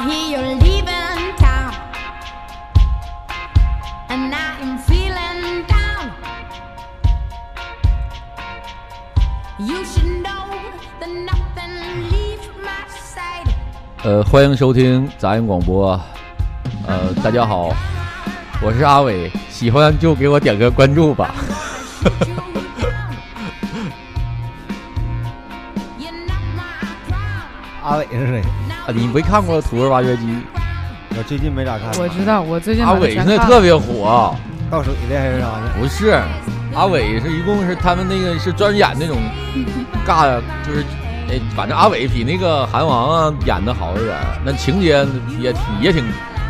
I hear you're leaving town, and I am feeling down. You should know that nothing leaves my side. 呃，欢迎收听杂音广播。呃，大家好，我是阿伟，喜欢就给我点个关注吧。阿伟是谁？啊，你没看过《土味挖掘机》？我最近没咋看。我知道，我最近阿伟现在特。别火。倒水的还是啥的？不是，阿伟是一共是他们那个是专演那种 尬，就是哎，反正阿伟比那个韩王啊演的好一点，那情节也挺也挺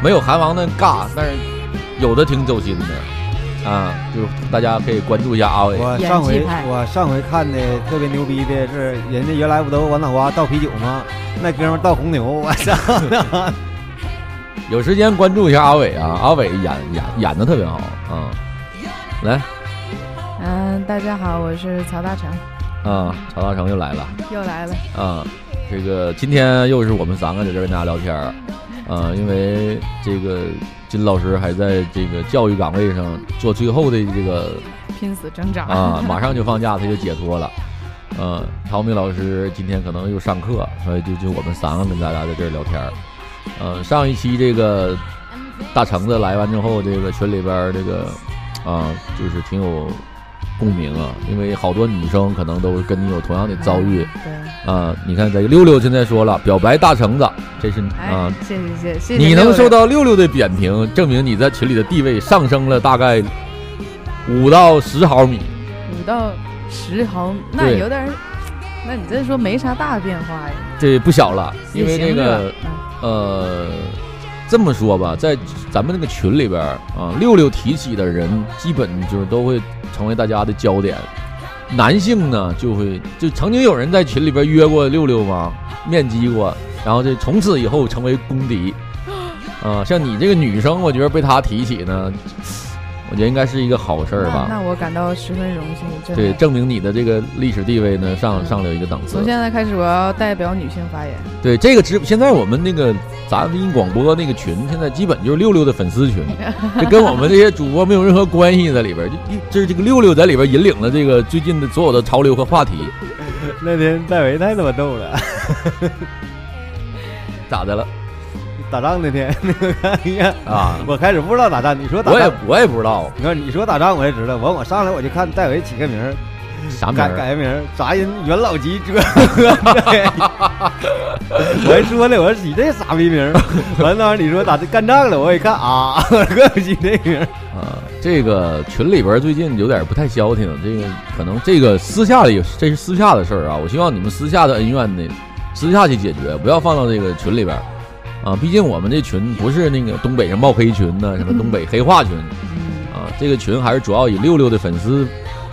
没有韩王那尬，但是有的挺走心的啊，就是大家可以关注一下阿伟。我上回我上回看的特别牛逼的是，人家原来不都王脑瓜倒啤酒吗？那哥们倒红牛，我操！有时间关注一下阿伟啊，阿伟演演演的特别好啊。来嗯，大家好，我是曹大成，啊，曹大成又来了。又来了。啊，这个今天又是我们三个在这跟大家聊天儿，啊，因为这个金老师还在这个教育岗位上做最后的这个拼死挣扎啊，马上就放假，他就解脱了。嗯，陶明老师今天可能又上课，所以就就我们三个跟大家在这儿聊天儿。嗯，上一期这个大橙子来完之后，这个群里边儿这个啊，就是挺有共鸣啊，因为好多女生可能都跟你有同样的遭遇。对，啊，你看这个六六现在说了，表白大橙子，这是哎啊，，谢谢谢谢。你能受到六六的扁评，证明你在群里的地位上升了大概五到十毫米。五到十毫，那有点儿，那你这说没啥大变化呀？这不小了，因为也行那个嗯呃，这么说吧，在咱们那个群里边啊，六六提起的人，基本就是都会成为大家的焦点。男性呢，就会就曾经有人在群里边约过六六吗？面基过，然后这从此以后成为公敌。啊，像你这个女生，我觉得被他提起呢，我觉得应该是一个好事儿吧。那那我感到十分荣幸，真。对，证明你的这个历史地位呢上上了一个档次从。现在开始，我要代表女性发言。对这个直，现在我们那个咱们音广播那个群，现在基本就是六六的粉丝群，这跟我们这些主播没有任何关系在里边儿，就这是这个六六在里边引领了这个最近的所有的潮流和话题，那天戴维太他妈逗了，咋的了打仗那天那个看啊？我开始不知道打仗，你说打我也仗，我也不知道你看你说打仗我也知道，完我上来我就看戴维起个名儿，啥名儿，改改个名儿，杂音元老级折合。我还说呢，我说起这傻逼名儿，完了你说打这干仗了，我一看啊，怪起这名儿。啊，这个群里边最近有点不太消停，这个可能这个私下里这是私下的事儿啊，我希望你们私下的恩怨呢，私下去解决，不要放到这个群里边儿啊。毕竟我们这群不是那个东北人冒黑群呢，什么东北黑话群嗯，啊，这个群还是主要以六六的粉丝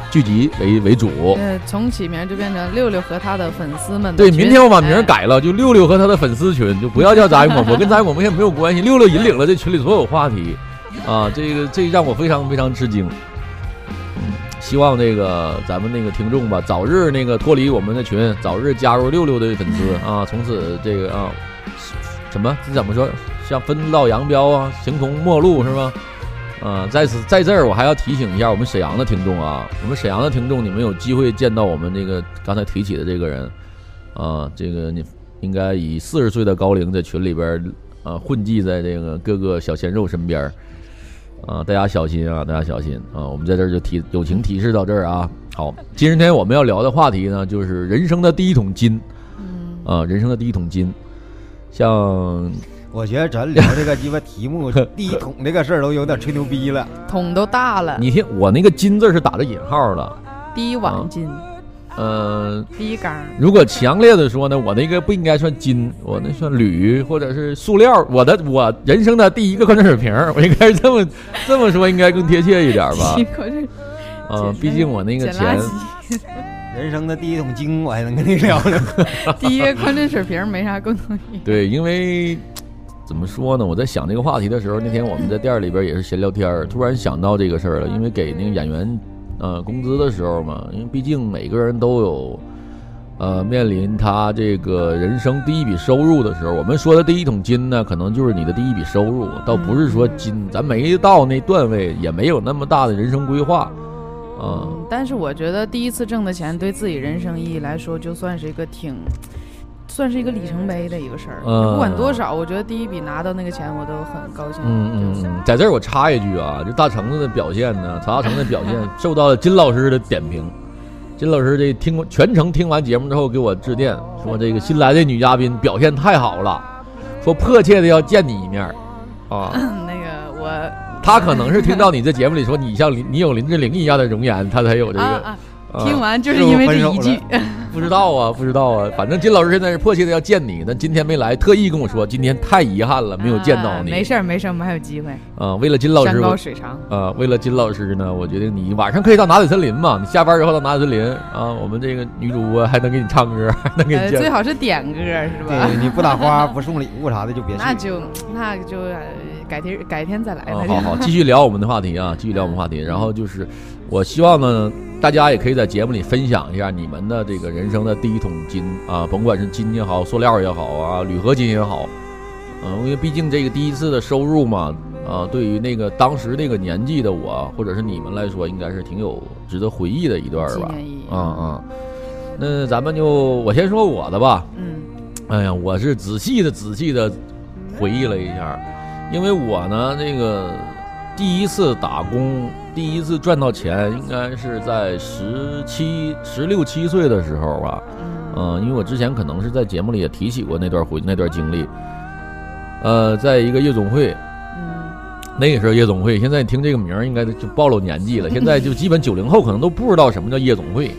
聚集为为主。呃，从起名就变成六六和他的粉丝们对，明天我把名改了，就六六和他的粉丝群，就不要叫杂音广播，跟杂音广播现在没有关系。六六引领了这群里所有话题，啊，这个这让我非常非常吃惊。嗯，希望这个咱们那个听众吧，早日那个脱离我们的群，早日加入六六的粉丝啊，从此这个啊，什么这怎么说？像分道扬镳啊，形同陌路是吗？啊，在此在这儿，我还要提醒一下我们沈阳的听众啊，我们沈阳的听众，你们有机会见到我们这个刚才提起的这个人，啊，这个你应该以四十岁的高龄在群里边儿啊混迹在这个各个小鲜肉身边儿，啊，大家小心啊，大家小心啊！我们在这儿就提友情提示到这儿啊。好，今天我们要聊的话题呢，就是人生的第一桶金嗯，啊，人生的第一桶金，像我觉得咱聊这个鸡巴题目 第一桶这个事儿都有点吹牛逼了。桶都大了，你听我那个金字是打着引号的，第一碗金，呃，第一缸，如果强烈的说呢，我那个不应该算金，我那算铝或者是塑料。我的我人生的第一个矿泉水瓶儿，我应该是这么这么说，应该更贴切一点吧第一？口是啊，毕竟我那个捡钱圾，人生的第一桶金，我还能跟你聊聊。第一个矿泉水瓶没啥共同点。对，因为 怎么说呢？我在想这个话题的时候，那天我们在店儿里边也是闲聊天儿，突然想到这个事儿了。因为给那个演员呃工资的时候嘛，因为毕竟每个人都有呃，面临他这个人生第一笔收入的时候，我们说的第一桶金呢，可能就是你的第一笔收入，倒不是说金，咱没到那段位，也没有那么大的人生规划，啊、嗯，但是我觉得第一次挣的钱对自己人生意义来说，就算是一个挺，算是一个里程碑的一个事儿。嗯不管多少，我觉得第一笔拿到那个钱，我都很高兴。嗯嗯嗯，在这儿我插一句啊，就大橙子的表现呢，曹大成的表现 受到了金老师的点评。金老师这听全程听完节目之后给我致电说，这个新来的女嘉宾表现太好了，说迫切的要见你一面儿啊。他可能是听到你在节目里说你像林你有林志玲一样的容颜，他才有这个。啊啊，啊听完就是因为这一句，不知道啊，不知道啊，反正金老师现在是迫切的要见你，但今天没来，特意跟我说今天太遗憾了，没有见到你。啊没事儿没事儿，我们还有机会。啊，为了金老师，山高水长，啊，为了金老师呢，我决定你晚上可以到拿铁森林嘛，你下班之后到拿铁森林啊，我们这个女主播还能给你唱歌，还能给呃，你见。最好是点歌是吧？对，你不打花不送礼物啥的就别去。那就那就呃改天改天再来。啊，好好，继续聊我们的话题啊，继续聊我们话题。然后就是，我希望呢，大家也可以在节目里分享一下你们的这个人生的第一桶金啊，甭管是金也好，塑料也好啊，铝合金也好，嗯、因为毕竟这个第一次的收入嘛，啊，对于那个当时那个年纪的我，或者是你们来说，应该是挺有值得回忆的一段儿吧。啊啊，那咱们就我先说我的吧。嗯哎呀，我是仔细的、仔细的回忆了一下，因为我呢，这个第一次打工，第一次赚到钱，应该是在十七、十六七岁的时候吧。嗯嗯、因为我之前可能是在节目里也提起过那段回那段经历。呃，在一个夜总会，嗯那个时候夜总会，现在听这个名儿应该就暴露年纪了。现在就基本九零后可能都不知道什么叫夜总会，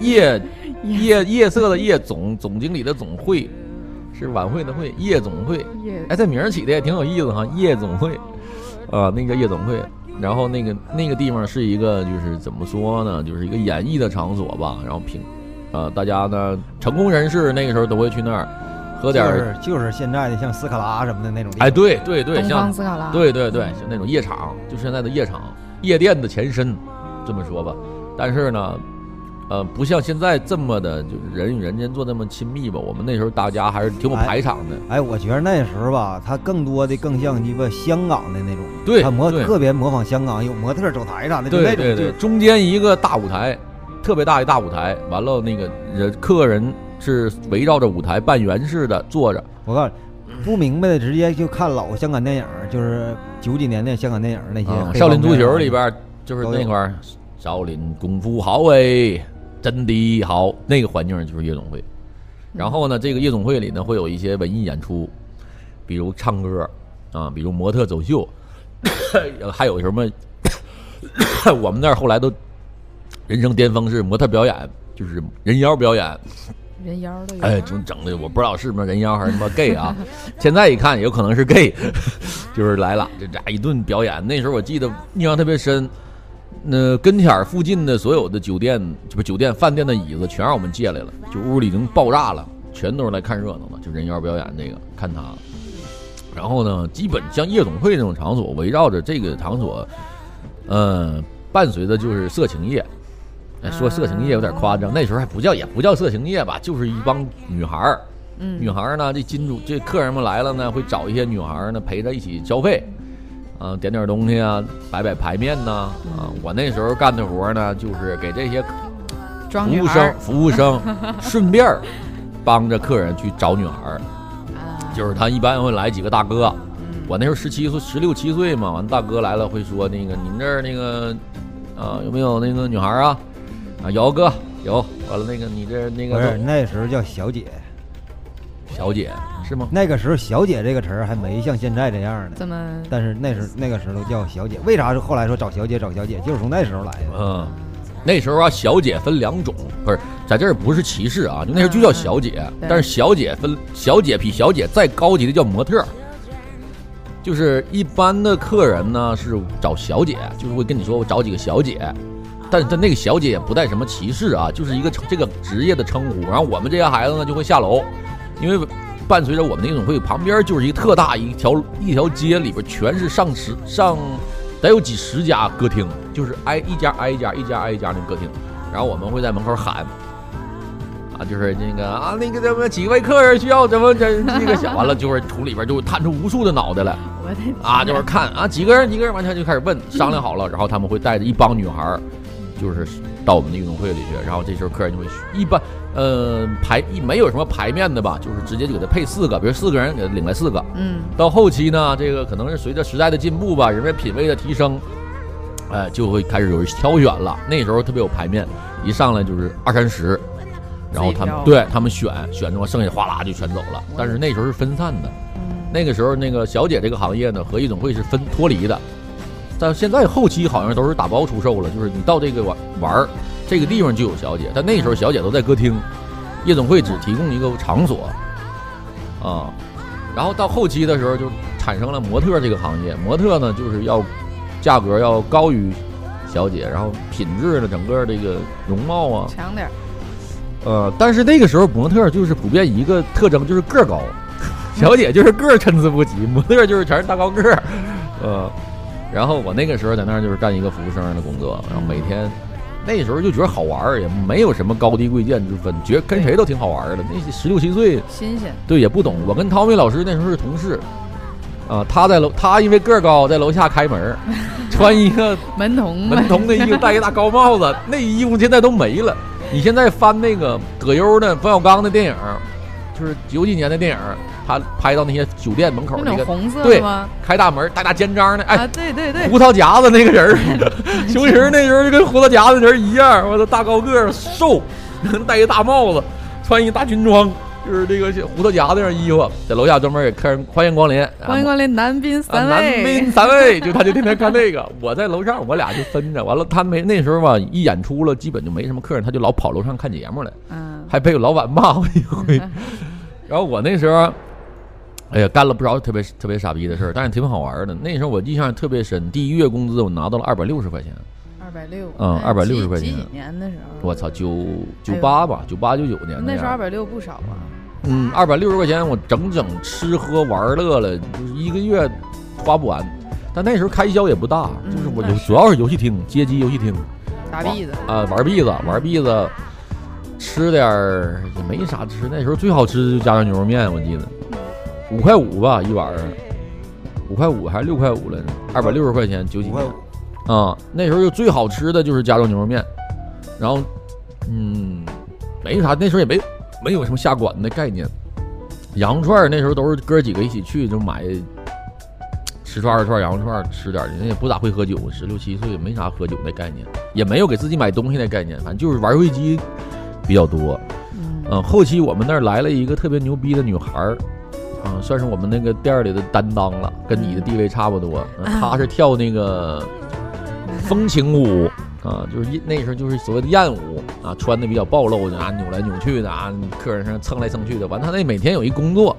夜 夜夜色的夜总总经理的总会，是晚会的会，夜总会。哎，这名儿起的也挺有意思哈，夜总会，啊，那个夜总会。然后那个那个地方是一个就是怎么说呢，就是一个演艺的场所吧。然后平，啊，大家呢成功人士那个时候都会去那儿喝点就儿。是就是现在的像斯卡拉什么的那种。哎，对对对，像斯卡拉，对对对，就那种夜场，就是现在的夜场，夜店的前身，这么说吧。但是呢，呃，不像现在这么的，就是人与人间做那么亲密吧。我们那时候大家还是挺有哎排场的。哎，我觉得那时候吧，他更多的更像鸡巴香港的那种，对他模对特别模仿香港有模特走台啥的，就那种就对对对，中间一个大舞台，特别大一大舞台，完了那个人客人是围绕着舞台半圆式的坐着。我告诉你，不明白的直接就看老香港电影，就是九几年的香港电影那些啊，少林足球里边就是那块儿，少林功夫好哎，真的好，那个环境就是夜总会。然后呢，这个夜总会里呢会有一些文艺演出，比如唱歌啊，比如模特走秀，还有什么？我们那儿后来都人生巅峰是模特表演，就是人妖表演。人妖都有。哎，整整的我不知道是不是人妖还是什么 gay 啊？现在一看有可能是 gay，就是来了，这家一顿表演。那时候我记得印象特别深，那跟前儿附近的所有的酒店，这不酒店饭店的椅子全让我们借来了，就屋里已经爆炸了，全都是来看热闹的，就人妖表演这个看他。然后呢，基本像夜总会那种场所，围绕着这个场所，呃，伴随的就是色情业。哎，说色情业有点夸张，那时候还不叫也不叫色情业吧，就是一帮女孩儿。嗯，女孩儿呢，这金主这客人们来了呢，会找一些女孩儿呢陪着一起消费，啊，点点东西啊，摆摆牌面呐，啊，我那时候干的活儿呢，就是给这些服务生服务生 顺便儿帮着客人去找女孩儿，啊，就是他一般会来几个大哥，嗯。我那时候十七岁十六七岁嘛，完大哥来了会说那个你们这儿那个啊有没有那个女孩儿啊？啊有哥有，完了那个你这那个不是个那时候叫小姐，小姐是吗？那个时候小姐这个词儿还没像现在这样呢。怎么？但是那时候那个时候叫小姐，为啥是后来说找小姐找小姐，就是从那时候来的。嗯，那时候啊，小姐分两种，不是在这儿不是歧视啊，就那时候就叫小姐，对但是小姐分小姐比小姐再高级的叫模特，就是一般的客人呢是找小姐，就是会跟你说我找几个小姐，但但那个小姐也不带什么歧视啊，就是一个这个职业的称呼。然后我们这些孩子呢就会下楼，因为伴随着我们夜总会旁边就是一个特大一条一条街，里边全是上十上得有几十家歌厅，就是挨一家挨一家，一家挨一家那歌厅。然后我们会在门口喊，啊，啊，就是那个啊，那个怎么几位客人需要怎么这这个想完了，就是 从里边就探出无数的脑袋来啊，就是看啊几个人几个人，完全就开始问，商量好了，然后他们会带着一帮女孩儿，就是到我们的运动会里去，然后这时候客人就会一般呃排一没有什么排面的吧，就是直接就给他配四个，比如四个人给他领来四个，嗯，到后期呢，这个可能是随着时代的进步吧，人们品味的提升，哎、就会开始有人挑选了。那时候特别有排面，一上来就是二三十，然后他们对他们选选中，剩下哗啦就全走了。但是那时候是分散的，嗯那个时候那个小姐这个行业呢和夜总会是分脱离的，但现在后期好像都是打包出售了，就是你到这个玩玩这个地方就有小姐，但那时候小姐都在歌厅，夜总会只提供一个场所啊。然后到后期的时候就产生了模特这个行业，模特呢就是要价格要高于小姐，然后品质的整个这个容貌啊，强点，呃，但是那个时候模特就是普遍一个特征就是个高，小姐就是个参差不齐，模特就是全是大高个儿，呃，然后我那个时候在那儿就是干一个服务生的工作，然后每天那时候就觉得好玩儿，也没有什么高低贵贱之分，觉得跟谁都挺好玩儿的。那十六七岁，新鲜，对也不懂。我跟汤米老师那时候是同事，啊、他在楼，他因为个儿高，在楼下开门儿，穿一个 门童门童的衣服，戴一大高帽子，那衣服现在都没了。你现在翻那个葛优的冯小刚的电影，就是九几年的电影，他拍到那些酒店门口那那个种红色对的吗？开大门、大大肩章的，哎，啊，对对对，胡桃夹子那个人儿，熊形儿那时候就跟胡桃夹子人一样，我的大高个儿瘦，戴一大帽子，穿一大军装，就是这个胡桃夹子那样衣服，在楼下专门给客人欢迎光临，欢迎光临南滨啊，三南位，滨三位，就他就天天看这个，我在楼上，我俩就分着。完了，他没那时候吧，一演出了，基本就没什么客人，他就老跑楼上看节目来，嗯，还被老板骂过一回。然后我那时候，哎呀，干了不少特别特别傻逼的事儿，但是挺好玩的。那时候我印象特别深，第一月工资我拿到了二百六十块钱，二百六，嗯二百六十块钱几几年的时候，我操，九九八吧，九八九九年那时候二样。百六不少啊，嗯，二百六十块钱我整整吃喝玩乐了，就是一个月花不完。但那时候开销也不大，嗯就是我主要是游戏厅、街机游戏厅打币子，啊，玩币子，玩币子，吃点儿也没啥吃。那时候最好吃的就家常牛肉面，我记得五块五吧一碗儿，五块五还是六块五来着？二百六十块钱九几块年五，啊，那时候就最好吃的就是加州牛肉面，然后嗯，没啥，那时候也没没有什么下馆子的概念。羊肉串儿那时候都是哥几个一起去就买十串二十串羊肉串儿吃点儿，人也不咋会喝酒，十六七岁也没啥喝酒的概念，也没有给自己买东西的概念，反正就是玩游戏机比较多。嗯，嗯，后期我们那儿来了一个特别牛逼的女孩儿，啊，算是我们那个店儿里的担当了，跟你的地位差不多。嗯她是跳那个风情舞啊，就是那时候就是所谓的艳舞啊，穿的比较暴露的啊，扭来扭去的啊，客人上蹭来蹭去的。完，他那每天有一工作，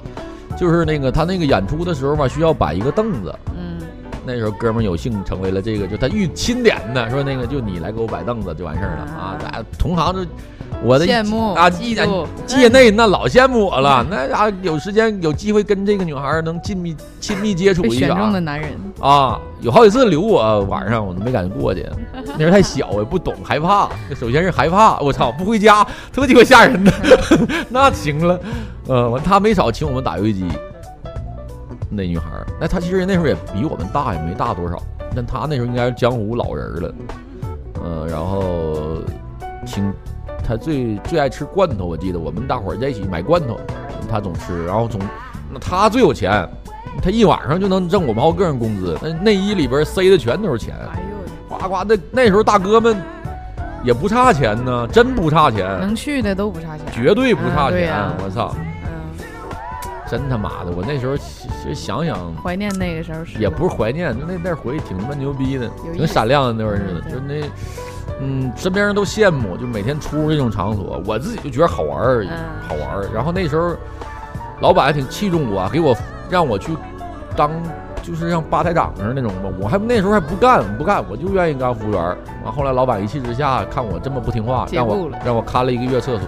就是那个他那个演出的时候吧，需要摆一个凳子。嗯，那时候哥们儿有幸成为了这个，就他预钦点的，说那个就你来给我摆凳子就完事儿了啊！大家同行就我的羡慕啊，嫉界界内那老羡慕我了，那家有时间有机会跟这个女孩儿能亲密亲密接触一下选中的下男人，啊！有好几次留我晚上我都没敢过去，那时候太小我也不懂害怕，首先是害怕，我操不回家特鸡巴吓人的，那行了，呃，完他没少请我们打游戏机。那女孩儿，那她其实那时候也比我们大，也没大多少，但她那时候应该是江湖老人儿了，呃，然后挺她最最爱吃罐头，我记得我们大伙儿在一起买罐头，她总吃，然后总那她最有钱，她一晚上就能挣我们好个人工资，那内衣里边塞的全都是钱，哎呦，呱呱那那时候大哥们也不差钱呢，真不差钱，能去的都不差钱，绝对不差钱，我操，嗯，真他妈的，我那时候其实想想。怀念那个时候是也不是怀念，就那那回忆挺他妈牛逼的，挺闪亮的那会儿似的，嗯就那，嗯，身边人都羡慕，就每天出入这种场所，我自己就觉得好玩儿而已，嗯好玩儿。然后那时候，老板还挺器重我，给我让我去当，就是像吧台长似的那种吧，我还那时候还不干，不干，我就愿意干服务员。完后来老板一气之下，看我这么不听话，让我让我看了一个月厕所，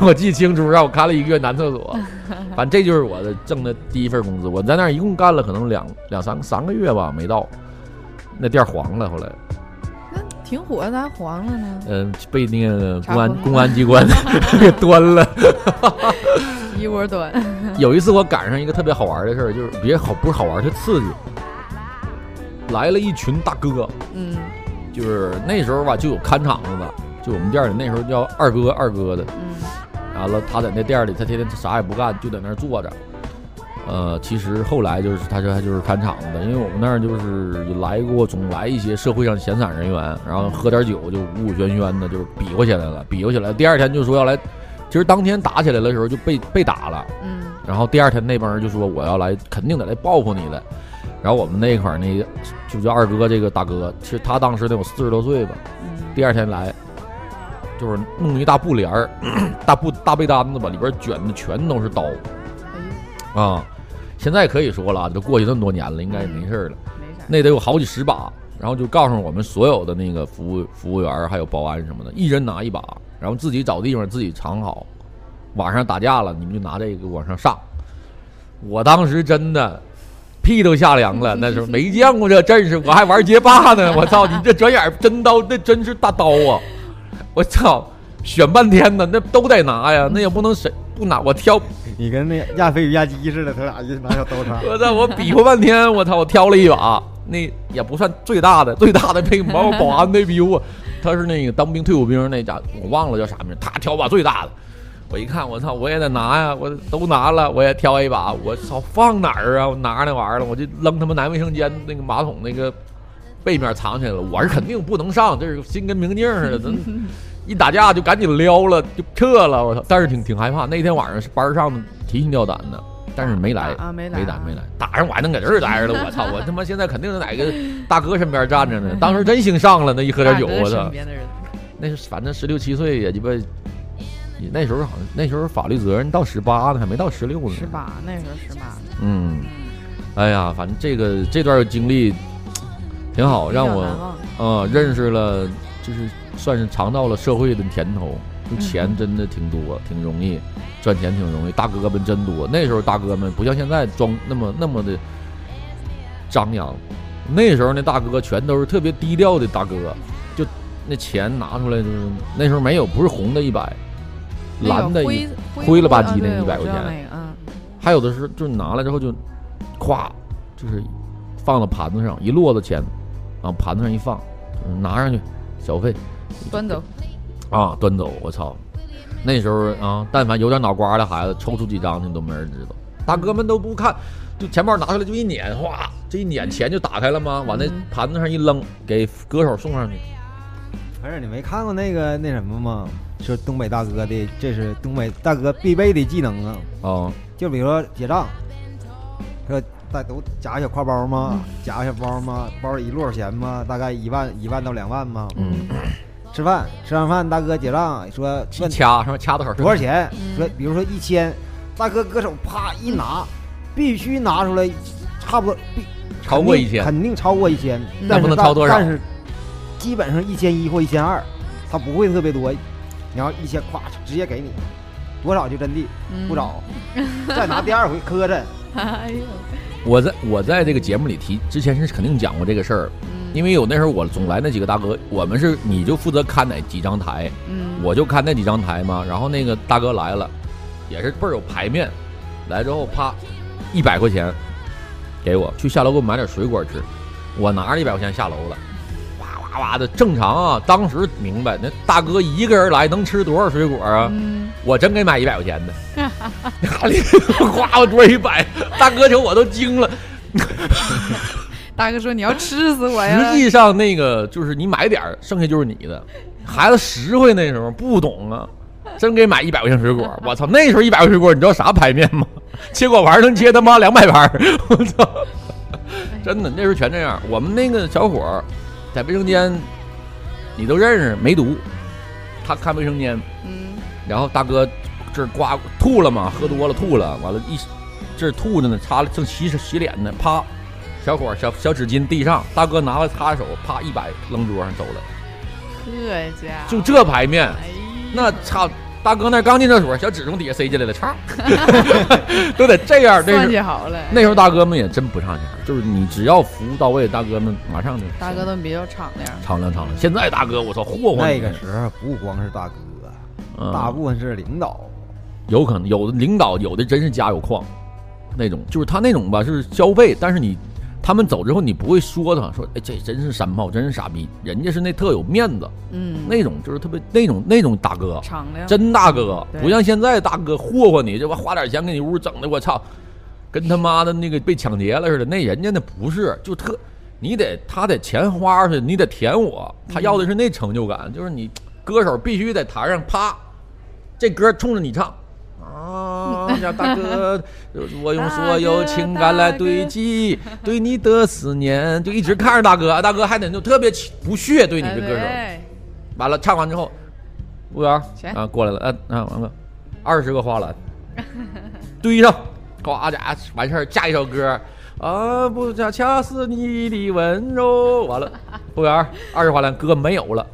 我记清楚，让我看了一个月男厕所。反正这就是我的挣的第一份工资。我在那儿一共干了可能两两三三个月吧，没到，那店黄了。后来挺火的，咋还黄了呢？嗯、被那个公安公安机关 给端了。一窝端，有一次我赶上一个特别好玩的事儿，就是别好不是好玩，是刺激。来了一群大哥，嗯就是那时候吧就有看场子的，就我们店里那时候叫二哥二哥的。嗯完了，他在那店里，他天天啥也不干，就在那儿坐着。呃，其实后来就是他说他就是看场子的，因为我们那儿就是来过，总来一些社会上闲散人员，然后喝点酒就五五喧喧的，就是比划起来了，比划起来。第二天就说要来，其实当天打起来的时候就被被打了，嗯然后第二天那帮人就说我要来，肯定得来报复你的。然后我们那块儿那个就叫二哥这个大哥，其实他当时得有四十多岁吧，嗯第二天来，就是弄一大布帘儿，大布大被单子吧，里边卷的全都是刀哎啊。现在可以说了啊，这过去这么多年了，应该也没事儿了。呦，没啥。那得有好几十把，然后就告诉我们所有的那个服务服务员儿还有保安什么的，一人拿一把，然后自己找地方自己藏好。晚上打架了，你们就拿这个往上上。我当时真的屁都吓凉了，那时候没见过这阵势，我还玩街霸呢。我操，你这转眼真刀，那真是大刀啊！我操，选半天呢，那都得拿呀，那也不能谁不拿，我挑你跟那亚飞与亚基似的，他俩就拿小刀叉。我操！我比划半天，我操！我挑了一把，那也不算最大的，最大的那个保保 安那逼我，他是那个当兵退伍兵那家，我忘了叫啥名，他挑把最大的。我一看，我操，我也得拿呀！我都拿了，我也挑一把。我操，放哪儿啊？我拿着那玩意儿了，我就扔他妈男卫生间那个马桶那个背面藏起来了。我是肯定不能上，这是心跟明镜似的，真一打架就赶紧撩了，就撤了。我操！但是挺挺害怕。那天晚上是班上的提心吊胆的，但是没来啊没来啊没来没来，打上我还能搁这儿待着了。我操！我他妈现在肯定是哪个大哥身边站着呢。当时真兴上了，那一喝点酒，我操那是反正十六七岁也鸡巴，也那时候好像那时候法律责任到十八呢，还没到十六呢。十八那时候十八，嗯，哎呀，反正这个这段经历挺好，让我比较难忘呃认识了，就是算是尝到了社会的甜头。钱真的挺多，挺容易赚钱，挺容易。大哥们真多，那时候大哥们不像现在装那么那么的张扬。那时候那大哥全都是特别低调的大哥，就那钱拿出来就是那时候没有，不是红的一百，那个蓝的一灰灰了吧唧的啊对100块钱还有的是就是拿来之后就，咵，就是放到盘子上，一摞子钱，往盘子上一放，嗯拿上去小费端走，啊，端走。我操，那时候啊，但凡有点脑瓜的孩子，抽出几张去都没人知道。大哥们都不看，就钱包拿出来就一撵，哗，这一撵钱就打开了吗？往那嗯盘子上一扔，给歌手送上去。不是你没看过那个那什么吗？说东北大哥的，这是东北大哥必备的技能啊。啊，就比如说结账，说大都夹个小挎包吗？夹个小包吗？包里一摞钱吗？大概一万一万到两万吗？嗯，吃饭吃完饭，大哥结账说一问掐是吧？掐多少？多少？钱？嗯说比如说一千，大哥搁手啪一拿，必须拿出来，差不多必超过一千肯定超过一千，嗯但不能超多少但是基本上一千一或一千二，他不会特别多，然后一千咵直接给你，多少就真的嗯不找，再拿第二回磕碜。哎呦，我在我在这个节目里提之前是肯定讲过这个事儿，嗯因为有那时候我总来那几个大哥，我们是你就负责看哪几张台，嗯，我就看那几张台嘛。然后那个大哥来了，也是倍儿有排面，来之后啪，一百块钱给我去下楼给我买点水果吃，我拿着一百块钱下楼了。哇哇哇的，正常啊！当时明白，那大哥一个人来能吃多少水果啊？嗯，我真给买一百块钱的，哪里哗我多一百，大哥瞅我都惊了。大哥说你要吃死我呀实，际上那个就是你买点儿，剩下就是你的。孩子实惠那时候不懂啊，真给买一百块钱水果，我操！那时候一百块水果，你知道啥牌面吗？切果盘能切他妈两百盘，我操！真的那时候全这样。我们那个小伙儿在卫生间，你都认识，梅毒，他看卫生间，嗯然后大哥这刮吐了嘛，喝多了吐了，完了一这儿吐着呢，擦了正洗洗脸呢，啪，小伙小小纸巾地上，大哥拿了擦手，啪一摆扔桌上走了，这家就这排面，哎那差大哥那刚进厕所，小纸从底下塞进来了，操 都得这样。那算时计好了。那时候大哥们也真不差钱，就是你只要服务到位，大哥们马上就大哥们比较敞亮，敞亮敞亮。现在大哥，我操，霍霍那个时候不光是大哥，嗯大部分是领导。有可能有的领导有的真是家有矿，那种就是他那种吧是消费，但是你他们走之后你不会说他说哎这真是山炮，真是傻逼，人家是那特有面子嗯，那种，就是特别那种那种大哥，真大哥，不像现在大哥霍霍你，这不花点钱给你屋整的，我操，跟他妈的那个被抢劫了似的。那人家那不是，就特你得他得钱花出去，你得舔我，他要的是那成就感，就是你歌手必须在台上啪，这歌冲着你唱。啊，呀，大哥，我用所有情感来堆积对你的思念，就一直看着大哥，大哥还得就特别不屑对你哎这歌手。完了，唱完之后，服务员啊过来了，啊啊完了，二十个花篮。堆上，呱家完事儿，下一首歌。啊不恰恰是你的温柔，完了，服务员二十花篮歌没有了，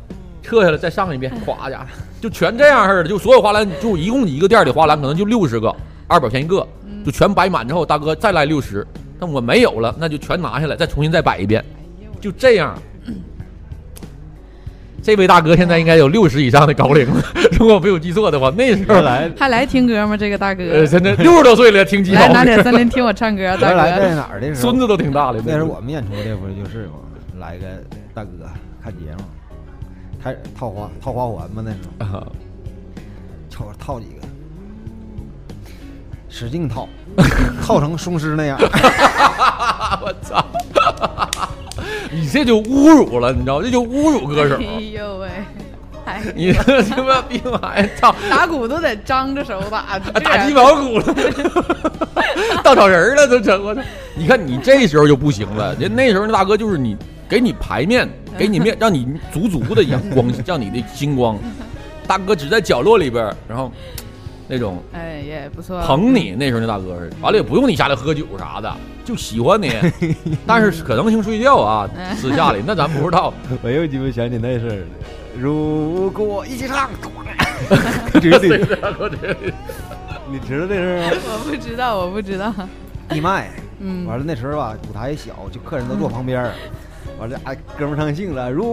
撤下来再上一遍，夸家就全这样式的，就所有花篮就一共一个店里花篮可能就六十个，二百块钱一个，就全摆满之后，大哥再来六十，但我没有了，那就全拿下来，再重新再摆一遍，就这样。这位大哥现在应该有六十以上的高龄了，如果我没有记错的话，那时候来还来听歌吗？这个大哥，呃，现在六十多岁了，听 鸡毛来，拿点森 林听我唱歌，大哥来在，哪儿的时候，孙子都挺大的。那时候我们演出的不是就是嘛，来个大哥看节目，开套花套花环嘛，那时候啊，瞅套几个，使劲套，套成松狮那样。我操！你这就侮辱了，你知道，这就侮辱歌手。哎呦喂，哎，你这他妈逼玩意儿，操！打鼓都得张着手打，打鸡毛鼓了，稻草人了都成，我操！你看你这时候就不行了，人那时候那大哥就是你给你牌面，给你面，让你足足的阳光，让你的星光。大哥只在角落里边儿，然后那种哎也不错，捧你，那时候那大哥是，完了也不用你下来喝酒啥的，就喜欢你，但是可能性睡觉啊，私下里那咱不知道。我又鸡巴想起那事儿了。如果一起唱，绝对，你知道这事儿吗？我不知道，我不知道，义卖，嗯，完了那时候吧，舞台也小，就客人都坐旁边儿。完了，哎，哥们儿唱兴了，如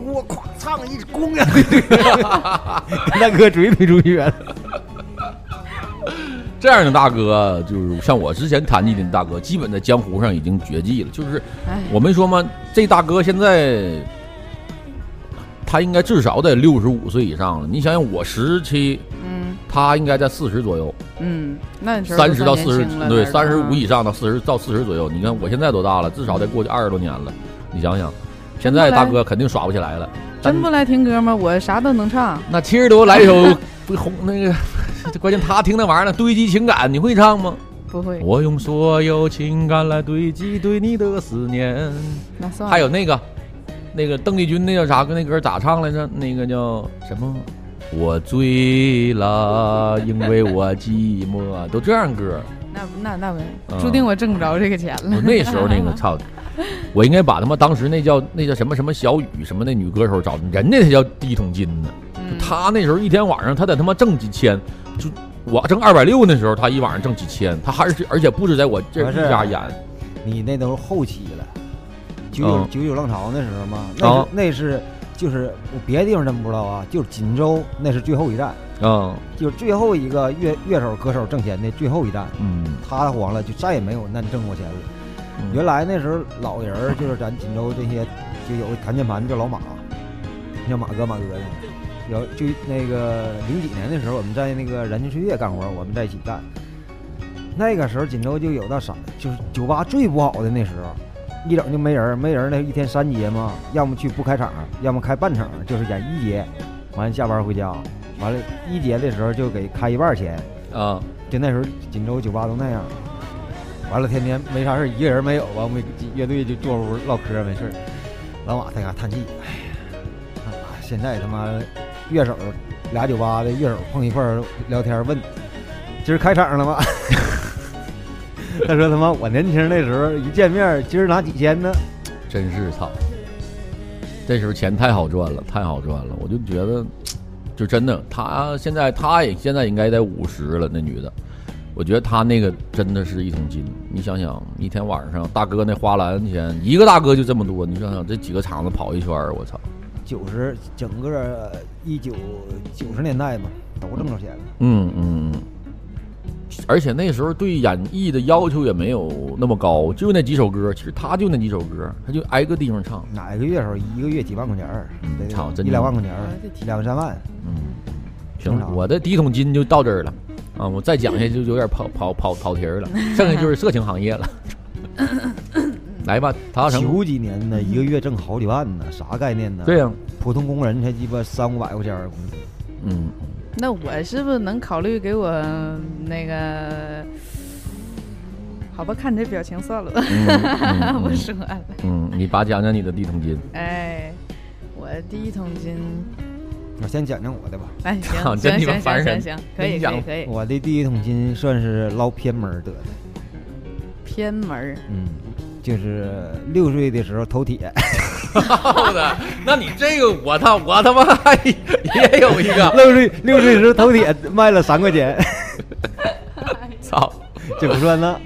果咵唱一公呀，跟 大哥嘴推出去了。这样的大哥，就是像我之前谈及的大哥，基本在江湖上已经绝迹了。就是哎，我没说吗？这大哥现在他应该至少得六十五岁以上了。你想想，我十七，嗯他应该在四十左右，嗯，那三十到四十，对，三十五以以上到四十到四十左右。你看我现在多大了？至少得过去二十多年了。你想想，现在大哥肯定耍不起来了。真不来听歌吗？我啥都能唱，那七十多来一首不红那个，关键他听那玩意儿呢，堆积情感，你会唱吗？不会，我用所有情感来堆积对你的思念。那算了。还有那个，那个邓丽君那叫啥？跟那歌咋唱来着？那个叫什么？我醉了，因为我寂寞，都这样歌。那那那没，嗯注定我挣不着这个钱了。我那时候那个操，我应该把他妈当时那叫那叫什么什么小雨什么那女歌手找，人家才叫第一桶金呢。他那时候一天晚上他得他妈挣几千，就我挣二百六那时候，他一晚上挣几千，他还是而且不止在我这一家演，你那都是后期了，九九嗯九九浪潮那时候嘛，那啊是那是就是别的地方真不知道啊，就是锦州那是最后一站，嗯就是最后一个乐乐手歌手挣钱的最后一站，嗯，他黄了就再也没有那挣过钱了。嗯原来那时候老人儿就是咱锦州这些，就有个弹键盘叫老马，叫马哥马哥的。有就那个零几年的时候，我们在那个燃情岁月干活，我们在一起干。那个时候锦州就有那啥，就是酒吧最不好的那时候，一整就没人儿，没人儿那一天三节嘛，要么去不开场，要么开半场，就是演一节，完了下班回家，完了一节的时候就给开一半钱，啊，就那时候锦州酒吧都那样，完了天天没啥事儿一个人没有，完我们乐队就坐屋唠嗑没事儿老马在那叹气，哎呀，他妈现在他妈乐手俩酒吧的乐手碰一块儿聊天问，今儿开场了吗？他说他妈我年轻那时候一见面，今儿拿几千呢？真是操！这时候钱太好赚了，太好赚了，我就觉得，就真的，她现在她也现在应该在五十了，那女的，我觉得她那个真的是一桶金。你想想，一天晚上大哥那花篮钱，一个大哥就这么多，你想想这几个厂子跑一圈儿，我操！九十整个一九九十年代嘛，都挣着钱了。嗯嗯，嗯而且那时候对演绎的要求也没有那么高，就那几首歌，其实他就那几首歌，他就挨个地方唱。哪个月时候一个月几万块钱儿？嗯一两万块钱儿，两三万。嗯，行我的第一桶金就到这儿了啊，我再讲下去就有点跑跑跑跑题儿了，剩下就是色情行业了。来吧，陶大成，九几年的一个月挣好几万呢，啥概念呢？对呀、普通工人才鸡巴三五百块钱儿工资。嗯，那我是不是能考虑给我那个？好吧，看你这表情算了吧，嗯嗯我嗯说了。嗯，你爸讲讲你的第一桶金。哎，我第一桶金，我先讲讲我的吧，哎，行 行行行行行，可以可以可以，我的第一桶金算是捞偏门儿得的。偏门儿，嗯，就是六岁的时候头铁，好的，那你这个我操，我他妈还也有一个，六岁六岁时头铁 卖了三块钱，操，这不算呢。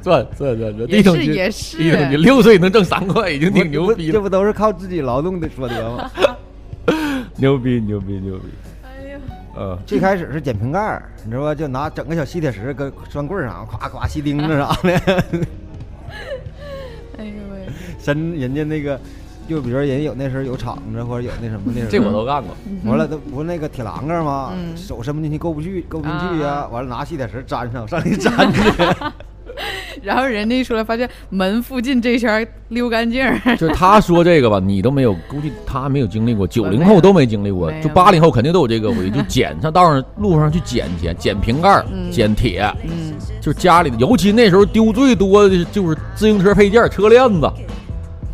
算算算算，第也一桶金，是也是。第一桶金，六岁能挣三块，已经挺牛逼了，这不都是靠自己劳动的所得吗？牛逼牛逼牛逼，哎呀，嗯，最开始是捡瓶盖儿，你知道吧？就拿整个小吸铁石跟砖棍儿上，咵咵吸钉子啥的。哎呦喂，真人家那个，就比如人有那时候有厂子或者有那什么的时候，这我都干过，完了，都不是那个铁栏杆吗？嗯手伸不进去，够不去，够不进去呀、啊完了拿吸铁石粘上，上去粘去。然后人家一出来发现门附近这圈溜干净，就是他说这个吧，你都没有，估计他没有经历过，九零后都没经历过就八零后肯定都有这个回忆，就捡上道上路上去捡去，捡瓶盖捡铁，嗯，就是家里的，尤其那时候丢最多的就是自行车配件、车链子。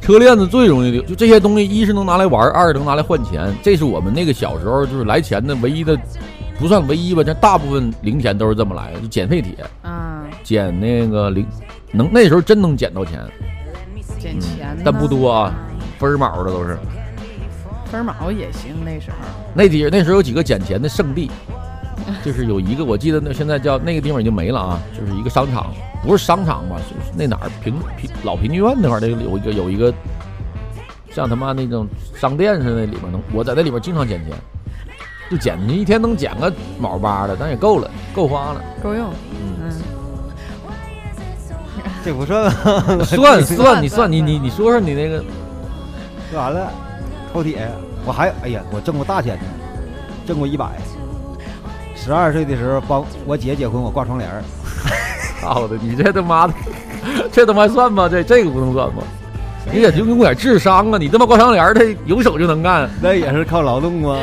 车链子最容易丢，就这些东西，一是能拿来玩，二是能拿来换钱。这是我们那个小时候就是来钱的唯一的，不算唯一吧，这大部分零钱都是这么来的，就捡废铁，啊，捡那个零，能那时候真能捡到钱，捡钱呢，但不多啊，分儿毛的都是。分儿毛也行，那时候，那地那时候有几个捡钱的圣地，就是有一个我记得那现在叫那个地方已经没了啊，就是一个商场，不是商场吧，就是那哪儿平平老平剧院那块儿那个有一个有一个像他妈那种商店似的，那里边能我在那里边经常捡钱，就捡你一天能捡个毛八的，但也够了，够花了。够用，嗯，嗯，这不算啊，算算算你算算你你你说说你那个说完了，头铁，我还哎呀，我挣过大钱呢，挣过一百。十二岁的时候帮我姐结婚，我挂窗帘儿，操的，你这他妈的，这他妈算吗？这这个不能算吗？你得用点智商啊！你他妈挂窗帘儿，他有手就能干。那也是靠劳动啊？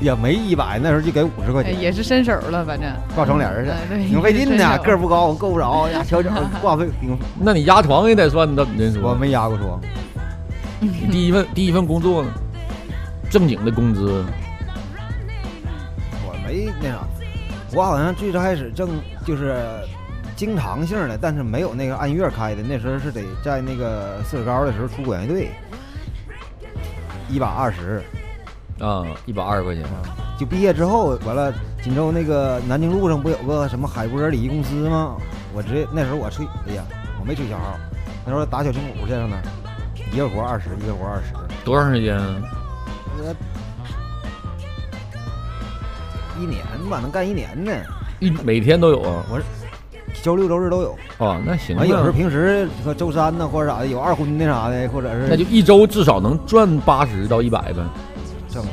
也没一百，那时候就给五十块钱，哎也是伸手了，反正挂窗帘儿去，挺费劲的，个儿不高，够不着呀，小脚挂费挺。那你压床也得算的，你真说。我没压过床，你第一份第一份工作呢，正经的工资，我没那啥，我好像最开始挣就是经常性的，但是没有那个按月开的，那时候是得在那个四十高的时候出管乐队，一把二十，啊，一百二十块钱。就毕业之后，完了锦州那个南京路上不有个什么海波礼仪公司吗？我直接那时候我吹，哎呀，我没吹小号，那时候打小金鼓去上那儿，一个活二十，一个活二十，多长时间啊？一年吧，能干一年呢，一每天都有啊？我周六周日都有。哦，那行完有时候啊，平时和周三呢或者啥的有二婚的啥的，或者是那就一周至少能赚八十到一百呗。正常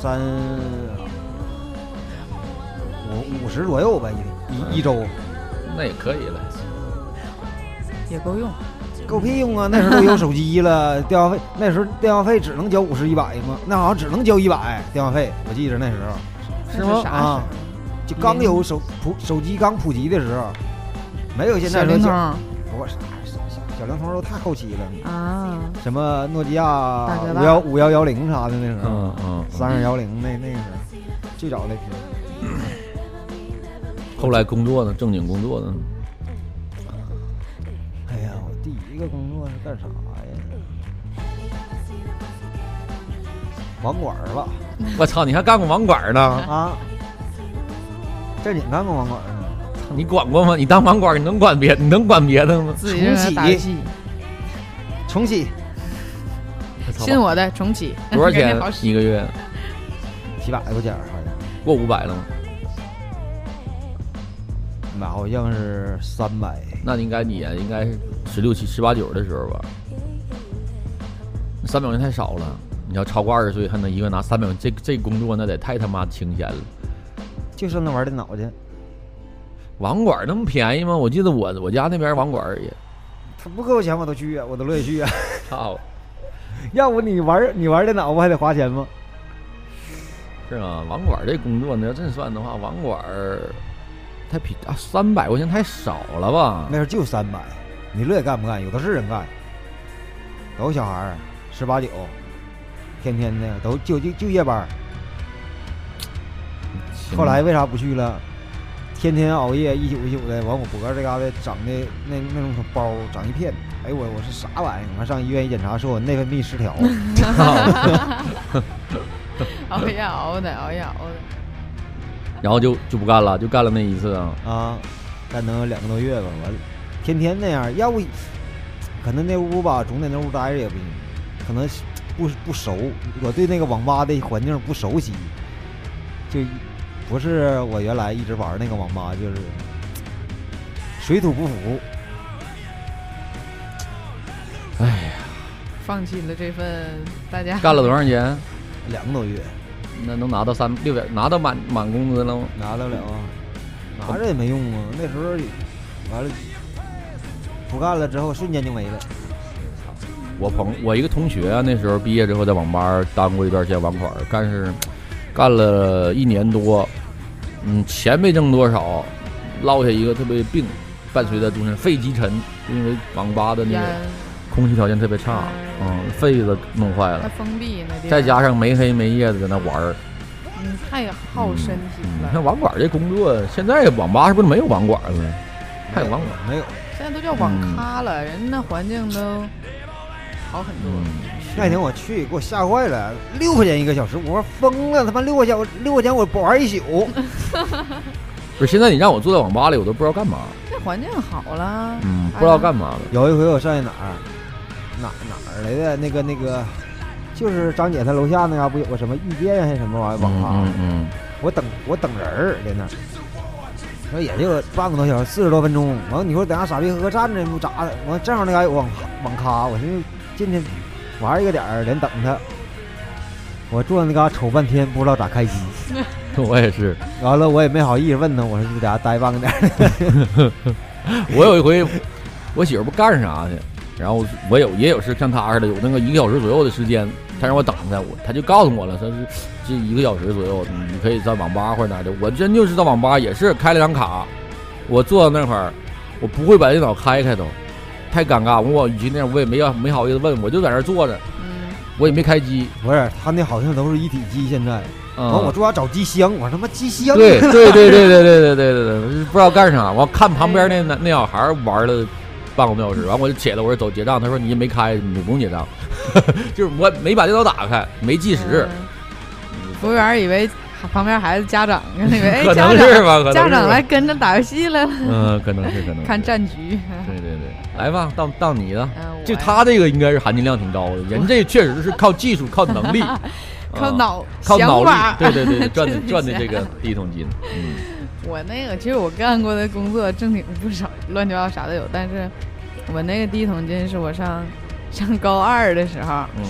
三五五十左右吧，一一一周那也可以了。也够用。够屁用啊！那时候都有手机了，电话费那时候电话费只能交五十一百吗？那好像只能交一百电话费，我记着那时候那是吗啥啊就刚有手普手机刚普及的时候，没有现在说小灵通小不是啥小小灵通都太后期了，啊，什么诺基亚五幺五幺幺零啥的那时候。嗯嗯。三二幺零那那个是最早那批，后来工作呢？正经工作呢？个工作是干啥呀？网管儿吧？我操，你还干过网管呢？啊，正经干过网管儿呢。你管过吗？你当网管，你能管别，你能管别的吗？自己在那打游戏，重启信我的重启，多少感钱一个月？几百块钱好像，过五百了吗？那好像是三百。那应该你也应该是十六七、十八九的时候吧？三百块钱太少了，你要超过二十岁还能一个月拿三百块钱，这这工作那得太他妈清闲了。就剩那玩电脑去，网管那么便宜吗？我记得我我家那边网管也，他不给我钱我都去啊，我都乐意去啊。操，要不你玩你玩电脑不还得花钱吗？是吗？网管这工作，你要真算的话，网管太比啊，三百块钱太少了吧？那时候就三百，你乐意干不干？有的是人干，都是小孩儿，十八九，天天的都就就就夜班后来为啥不去了？天天熬夜，一宿一宿的，完我脖子这嘎达长的那那种小包长一片，哎我我是啥玩意儿？完上医院一检查，说我内分泌失调，熬夜熬的，熬夜熬的。然后就就不干了，就干了那一次啊。啊，干能有两个多月吧，完了，天天那样，要不可能那屋吧，总在那屋待着也不行，可能不不熟，我对那个网吧的环境不熟悉，就不是我原来一直玩那个网吧，就是水土不服。哎呀，放弃了这份大家干了多长时间？两个多月那能拿到三六百，拿到满满工资了吗？拿得了啊，拿着也没用啊，那时候完了不干了之后瞬间就没了。我朋我一个同学啊，那时候毕业之后在网吧当过一段时间网管，但是干了一年多，嗯，钱没挣多少，落下一个特别病，伴随着终身肺积沉，因为网吧的那烟个，空气条件特别差，嗯，肺子弄坏了，封闭那地方，再加上没黑没夜的在那玩儿，嗯太耗身体嗯，了。那网管这工作，现在网吧是不是没有网管了？还有网管？没有？现在都叫网咖了，人那环境都好很多。嗯，那天我去，给我吓坏了，六块钱一个小时，我说疯了，他妈六块钱，我六块钱我玩一宿。不是，现在你让我坐在网吧里，我都不知道干嘛，这环境好了，嗯，不知道干嘛了。有一回我上去哪儿，哪哪儿来的那个那个，就是张姐她楼下那嘎不有个什么遇见还是什么玩意儿网咖？嗯嗯我等我等人儿在那儿，说也就半个多小时，四十多分钟。完了你说等下傻逼喝站着不咋的？完正好那嘎有网网咖，我寻思进去玩一个点儿，连等他。我坐那嘎瞅半天，不知道咋开机。嗯，我也是。完了我也没好意思问他，我说就在家待半个点儿。我有一回，我媳妇不干啥去，然后我有也有是像他似的，有那个一个小时左右的时间，他让我等她，我他就告诉我了，说是这一个小时左右，你可以在网吧或者哪的。我真就是在网吧也是开了张卡，我坐到那会儿，我不会把电脑开开都，太尴尬。我与其那样，我也没要没好意思问，我就在那坐着，我也没开机。不是，他那好像都是一体机，现在。完我坐家找机箱，我他妈机箱。对对对对对对对对对对，不知道干啥。我看旁边那那那小孩玩的半个多小时，完我就起来，我说走结账。他说你没开，你不用结账。就是我没把电脑打开，没计时，嗯服务员以为旁边孩子家长，以 为哎可能是吧？可能家长来跟着打游戏来了，嗯，可能是可能是看战局。对对对，来吧，到到你了。就他这个应该是含金量挺高的，人这确实是靠技术、靠能力、啊 靠脑靠脑力，对对对，赚的赚的这个第一桶金。嗯我那个其实我干过的工作正经不少，乱七八糟啥都有，但是我那个第一桶金是我上上高二的时候，嗯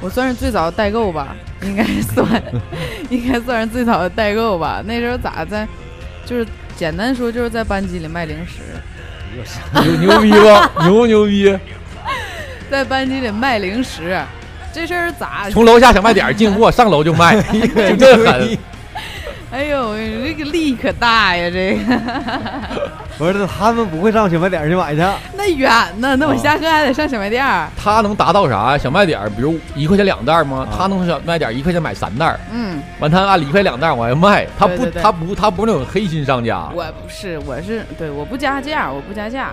我算是最早代购吧，应该算 应该算是最早的代购吧。那时候咋在，就是简单说就是在班级里卖零食，牛牛逼吧？牛不牛逼？在班级里卖零食，这事儿咋？从楼下小卖点进货，上楼就卖，就这狠。哎呦，这个力可大呀！这个 不是他们不会上小卖点儿去买去，那远呢，那我下课还得上小卖店儿。他能达到啥呀？小卖点儿，比如一块钱两袋儿吗？啊他能小卖点儿一块钱买三袋儿，嗯，完他按一块两袋儿往外卖，他不他不他不是那种黑心商家。我不是，我是对，我不加价，我不加价。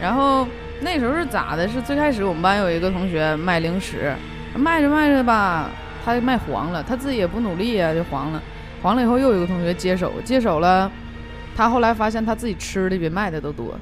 然后那时候是咋的？是最开始我们班有一个同学卖零食，卖着卖着吧，他卖黄了，他自己也不努力呀、就黄了。黄了以后又有一个同学接手，接手了，他后来发现他自己吃的比卖的都多，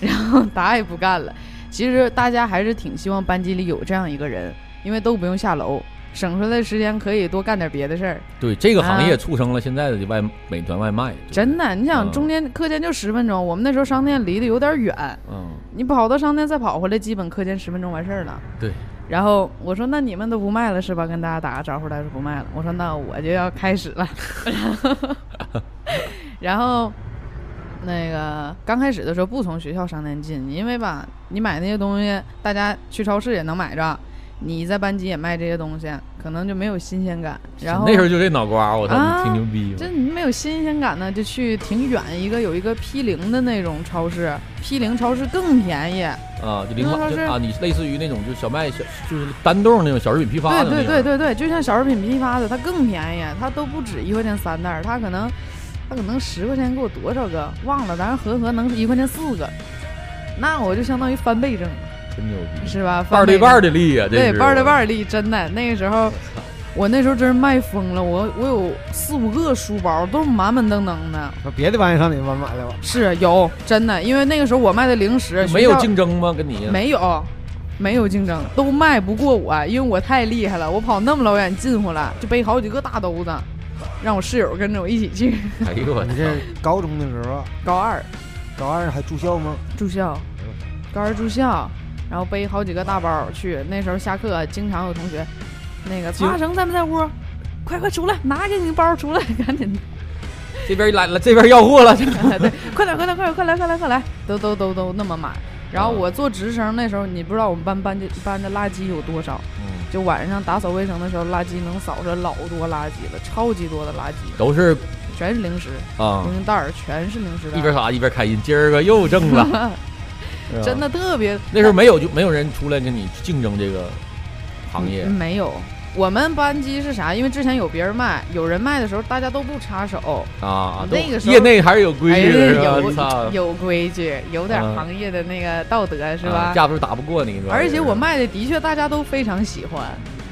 然后啥也不干了。其实大家还是挺希望班级里有这样一个人，因为都不用下楼，省出来的时间可以多干点别的事儿。对这个行啊业促生了现在的外美团外卖，真的，你想嗯中间课间就十分钟，我们那时候商店离得有点远，嗯，你跑到商店再跑回来，基本课间十分钟完事儿了。对。然后我说：“那你们都不卖了是吧？”跟大家打个招呼，他说不卖了。我说：“那我就要开始了。” 然后那个刚开始的时候不从学校商店进，因为吧，你买那些东西，大家去超市也能买着，你在班级也卖这些东西，可能就没有新鲜感。然后那时候就这脑瓜，我操，啊你挺牛逼这你没有新鲜感呢，就去挺远一个有一个 P 零的那种超市，P 零超市更便宜。啊！就零啊，你类似于那种就小卖小就是单栋那种小食品批发的对，对对对对，就像小食品批发的，它更便宜，它都不止一块钱三袋儿，它可能它可能十块钱给我多少个忘了，咱是合合能一块钱四个，那我就相当于翻倍挣，真牛逼，是吧？半儿对半儿的，的利呀，这是对半儿对半儿利，真的那个时候。我那时候真是卖疯了，我我有四五个书包，都是满满登登的。说别的玩意上你们买了吧？是有真的，因为那个时候我卖的零食没有竞争吗？跟你没有，没有竞争，都卖不过我，因为我太厉害了，我跑那么老远进回来，就背好几个大兜子，让我室友跟着我一起去。哎呦我你！这高中的时候啊，高二高二还住校吗？住校，高二住校，然后背好几个大包去。那时候下课经常有同学，那个经曹大成在不在屋？快快出来，拿给你包出来，赶紧的。这边来了，这边要货了，对，快点，快点，快点，快来，快来，快来，都都都都那么买。然后啊我做值生那时候，你不知道我们班班的班的垃圾有多少？嗯就晚上打扫卫生的时候，垃圾能扫出老多垃圾了，超级多的垃圾，都是全是零食，啊，零食袋儿全是零食袋，一边撒一边开心，今儿个又挣了，真的特别。那时候没有就没有人出来跟你竞争这个行业嗯没有。我们班级是啥？因为之前有别人卖，有人卖的时候，大家都不插手，啊，那个时候业内还是有规矩的，哎？有，有规矩，有点嗯行业的那个道德，是啊吧？架不住打不过你，而且我卖的的确大家都非常喜欢，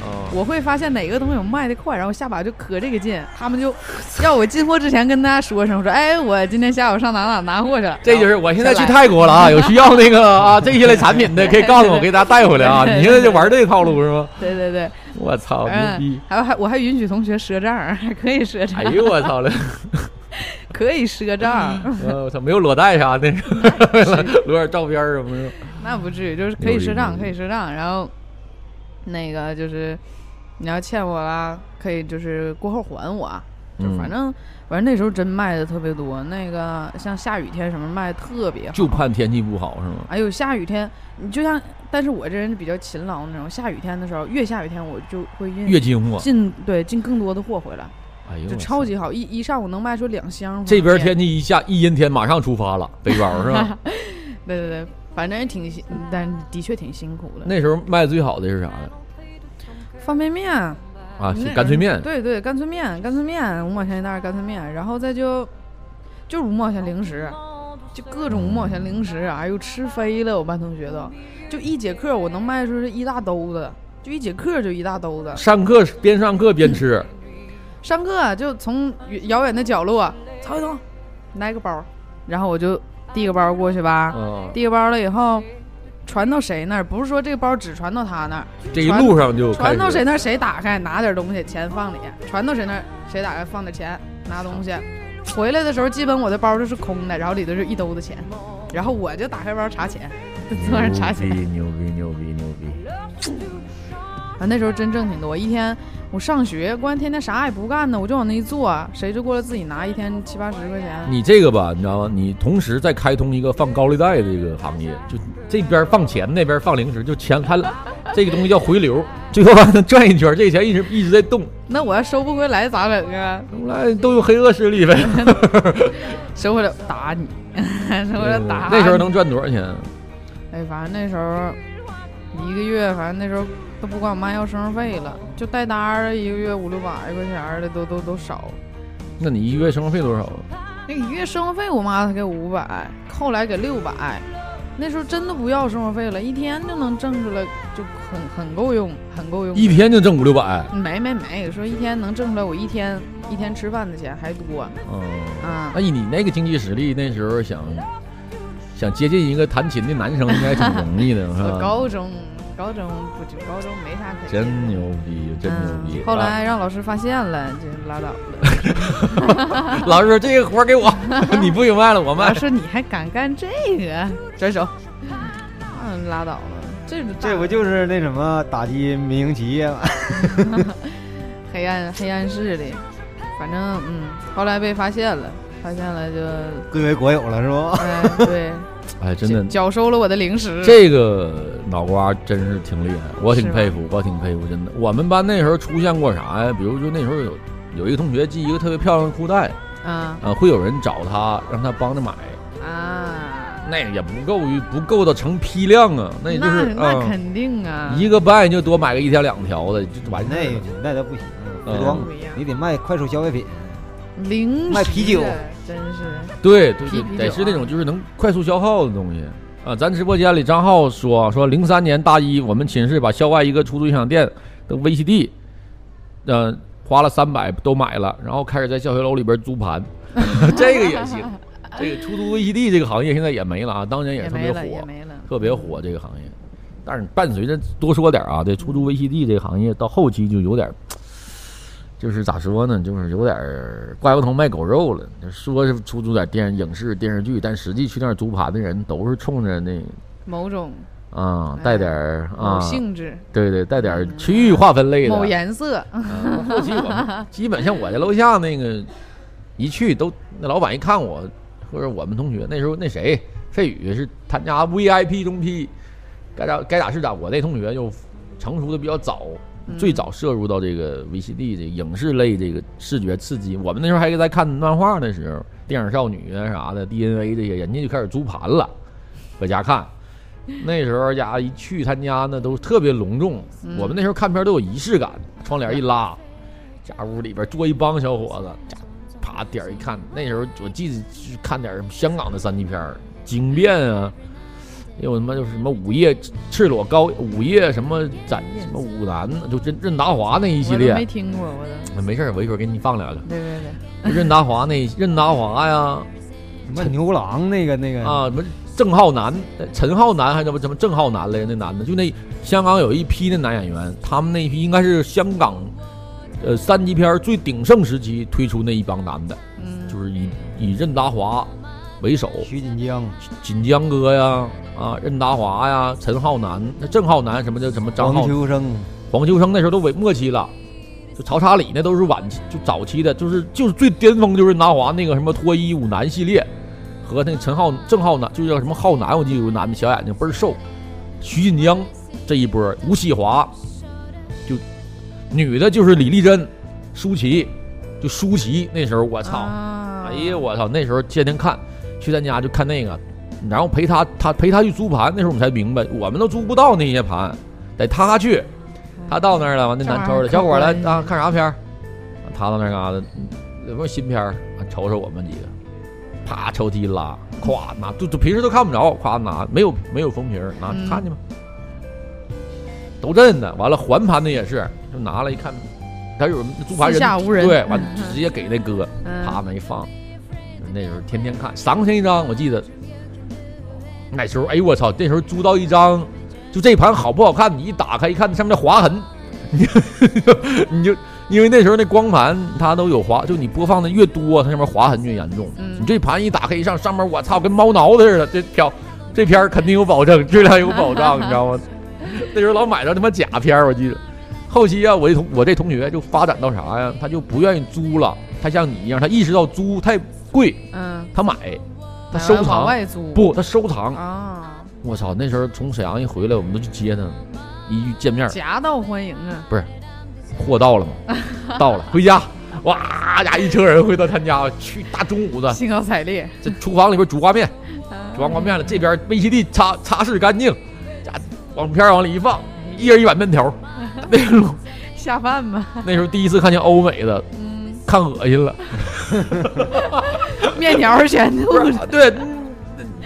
啊，我会发现哪个东西我卖的快，然后下把就可这个劲，他们就要我进货之前跟大家说声，说哎，我今天下午上哪哪拿货去了。这就是我现在去泰国了啊，有需要那个啊这些类产品的可以告诉我，给大家带回来啊。你现在就玩这个套路是吗？对对对，我操，牛逼！嗯，还有还我还允许同学赊账，还可以赊账，哎呦我操了，可以赊账，呃我操，没有裸贷啥的，裸点照片什么的。那不至于，就是可以赊账，可以赊账，然后那个就是你要欠我啦，可以就是过后还我，就嗯反正反正那时候真卖的特别多，那个像下雨天什么卖的特别好，就盼天气不好是吗？哎呦，下雨天，你就像，但是我这人比较勤劳那种，下雨天的时候，越下雨天我就会运月经货，进对进更多的货回来，就哎呦就超级好，一一上午能卖出两箱。这边，天气一下一阴天，马上出发了，背包是吧？对 对对，反正也挺辛，但的确挺辛苦的。那时候卖的最好的是啥的方便面啊？是干脆面。对对，干脆面，干脆面五毛钱一袋儿干脆面，然后再就就是五毛钱零食，就各种五毛钱零食，哎呦吃飞了，我班同学都，就一节课我能卖出去一大兜子，就一节课就一大兜子。上课边上课边吃，上课就从遥远的角落，曹伟东来个包，然后我就递个包过去吧，啊，递个包了以后。传到谁那儿？不是说这个包只传到他那儿，这一路上就传到谁那儿谁打开拿点东西，钱放里；传到谁那儿谁打开放点钱拿东西。回来的时候，基本我的包就是空的，然后里头是一兜子钱，然后我就打开包查钱，坐那查钱。牛逼牛逼牛逼！啊，那时候真挣挺多，一天我上学，关键天天啥也不干呢，我就往那一坐，谁就过来自己拿，一天七八十块钱。你这个吧，你知道吗？你同时在开通一个放高利贷的这个行业，就这边放钱，那边放零食，就钱它 这个东西叫回流，最后还能转一圈，这个钱一直一直在动。那我要收不回来咋整啊？后来都有黑恶势力呗。收回来打你，收回来打你。那时候能赚多少钱？哎，反正那时候一个月，反正那时候都不管我妈要生活费了，就带单儿一个月五六百块钱儿的都都都少。那你一个月生活费多少？那一个月生活费我妈才给五百，后来给六百，那时候真的不要生活费了，一天就能挣出来，就很很够用，很够用。一天就挣五六百，没没没，说一天能挣出来我一天一天吃饭的钱还多嗯，啊那。以你那个经济实力，那时候想想接近一个弹琴的男生，应该挺容易的，是我吧？高中高中不就高中没啥可真牛逼，真牛逼！嗯后来让老师发现了，就拉倒了。啊 老师说这个活儿给我，你不行卖了，我卖老。师你还敢干这个？转手。嗯，拉倒了。这这不就是那什么打击民营企业吗？黑暗黑暗势力，反正嗯，后来被发现了，发现了就归为国有了是不？哎对，哎，真的，缴收了我的零食。这个脑瓜真是挺厉害，我挺佩服，我挺佩服，真的。我们班那时候出现过啥呀？比如就那时候有有一个同学系一个特别漂亮的裤带，啊呃，会有人找他让他帮着买，啊，那也不够于不够的成批量啊，那也就是那啊、肯定啊，一个班就多买个一条两条的，就完事那儿了。那都不行，嗯服装不一样你得卖快速消费品。零食卖啤酒真是对对对得是那啊种就是能快速消耗的东西啊。咱直播间里张浩说说，零三年大一，我们寝室把校外一个出租音响店的 VCD，呃，花了三百都买了，然后开始在教学楼里边租盘，这个也行。这个出租 VCD 这个行业现在也没了啊，当年也也特别火。特别火这个行业。但是伴随着多说点啊，这出租 VCD 这个行业到后期就有点儿，就是咋说呢，就是有点儿挂羊头卖狗肉了。说是出租点电影视电视剧，但实际去那儿租盘的人都是冲着那某种啊带点儿啊，性质、对对，带点儿区域划分类的。某颜色，啊后期我 基本像我家楼下那个一去都那老板一看我或者我们同学那时候那谁费宇是他家 VIP 中批，该咋该咋是咋。我那同学就成熟的比较早，最早摄入到这个 VCD 这个影视类这个视觉刺激。我们那时候还在看漫画的时候，电影少女啊啥的 DNA 这些，人家就开始租盘了，搁家看。那时候家一去他家那，都特别隆重。我们那时候看片都有仪式感，窗帘一拉，家屋里边坐一帮小伙子，家啪点儿一看，那时候我记得是看点儿香港的三级片儿，《惊变》啊，有他妈就是什么午夜赤裸高午夜什么展什么舞男，就任任达华那一系列没。听过，我都没事儿，我一会儿给你放两个。对对对，任达华那任达华呀，什么牛郎那个那个啊，什么郑浩南、陈浩南还是什么什么郑浩南来着？那男的就那香港有一批那男演员，他们那一批应该是香港呃三级片最鼎盛时期推出那一帮男的，嗯，就是以以任达华为首，徐锦江，锦江哥呀，啊任达华呀，陈浩南、那郑浩南什么叫什么张黄、秋生，黄秋生那时候都尾末期了。就曹查理那都是晚期，就早期的，就是就是最巅峰就是任达华那个什么脱衣舞男系列，和那个陈浩郑浩南就叫什么浩南，我记得有个男的小眼睛倍儿瘦，徐锦江这一波，吴启华，就女的就是李丽珍、舒淇，就舒淇那时候我操，啊。哎呀我操，那时候天天看，去咱家就看那个，然后陪他他陪他去租盘，那时候我们才明白，我们都租不到那些盘，得他去。他到那儿了，完那男抽的小伙儿来啊，看啥片儿？他到那嘎达，嗯有没有新片瞅瞅我们几个，啪抽屉一拉，咵拿，就就平时都看不着，咵拿，没有没有封皮儿，拿嗯。看去吧。都认的，完了还盘的也是，就拿了一看，他有租盘人对，完直接给那哥，嗯。啪那一放，那时候天天看，三块钱一张，我记得。那时候，哎呦我操！那时候租到一张，就这盘好不好看？你一打开一看，上面的划痕，你就你就因为那时候那光盘它都有划，就你播放的越多，它上面划痕越严重。嗯你这盘一打开一上，上面我操，跟猫挠子似的，这票这片儿肯定有保证，质量有保障，你知道吗？那时候老买着他妈假片儿，我记得。后期啊，我这同我这同学就发展到啥呀？他就不愿意租了，他像你一样，他意识到租太贵，嗯，他买，他收藏。外租不，他收藏。啊，我操，那时候从沈阳一回来，我们都去接他，一见面，夹道欢迎啊，不是货到了吗？到了，回家，哇家一车人回到他家，去大中午的，兴高采烈，这厨房里边煮挂面，啊煮完挂面了，这边 VCD 擦擦拭干净，家往片往里一放，一人一碗面条。那时候下饭吧，那时候第一次看见欧美的，嗯，看恶心了。面条全吐不是，对，嗯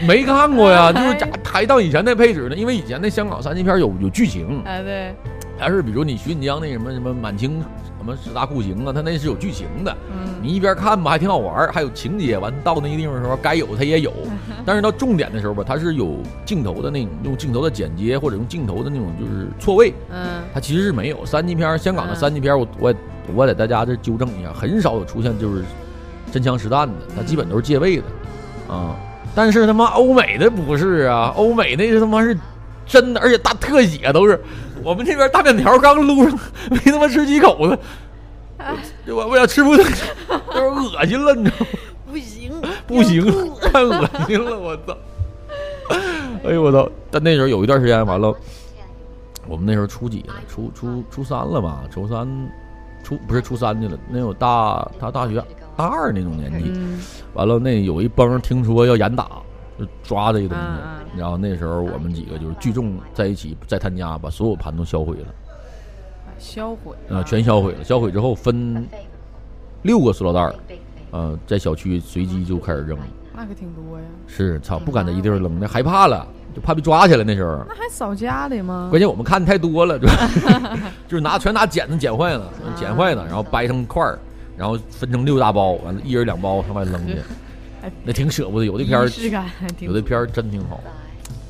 没看过呀，就是咋还到以前那配置呢？因为以前那香港三级片有有剧情，哎对，还是比如你徐锦江那什么什么满清什么十大酷刑啊，他那是有剧情的。嗯你一边看吧，还挺好玩儿，还有情节。完到那个地方的时候，该有他也有，但是到重点的时候吧，它是有镜头的那种，用镜头的剪接或者用镜头的那种就是错位，嗯它其实是没有。三级片儿，香港的嗯三级片儿，我我我得大家这纠正一下，很少有出现就是真枪实弹的，他基本都是借位的啊。但是他妈欧美的不是啊，欧美那是他妈是真的，而且大特写都是。我们这边大面条刚撸上，没他妈吃几口子，我我我要吃不都有点恶心了，你知道吗？不行 不行，太恶心了，我操！哎呦我操！但那时候有一段时间完了，我们那时候初几了？初初初三了吧？初三，初不是初三去了，那有大他大学大二那种年纪。嗯完了，那有一帮听说要严打，就抓这个东西。嗯嗯然后那时候我们几个就是聚众在一起，在他家把所有盘都销毁了，销毁啊，全销毁了。销毁之后分六个塑料袋儿，呃，在小区随机就开始扔。那可挺多呀，是，操，不敢在一地儿扔，那害怕了，就怕被抓起来。那时候，那还扫家里吗？关键我们看太多了，就 就是拿全拿剪子剪坏了，剪坏了，然后掰成块儿，然后分成六大包，完了一人两包上外扔去 哎，那挺舍不得。有的片儿有的片儿真挺好，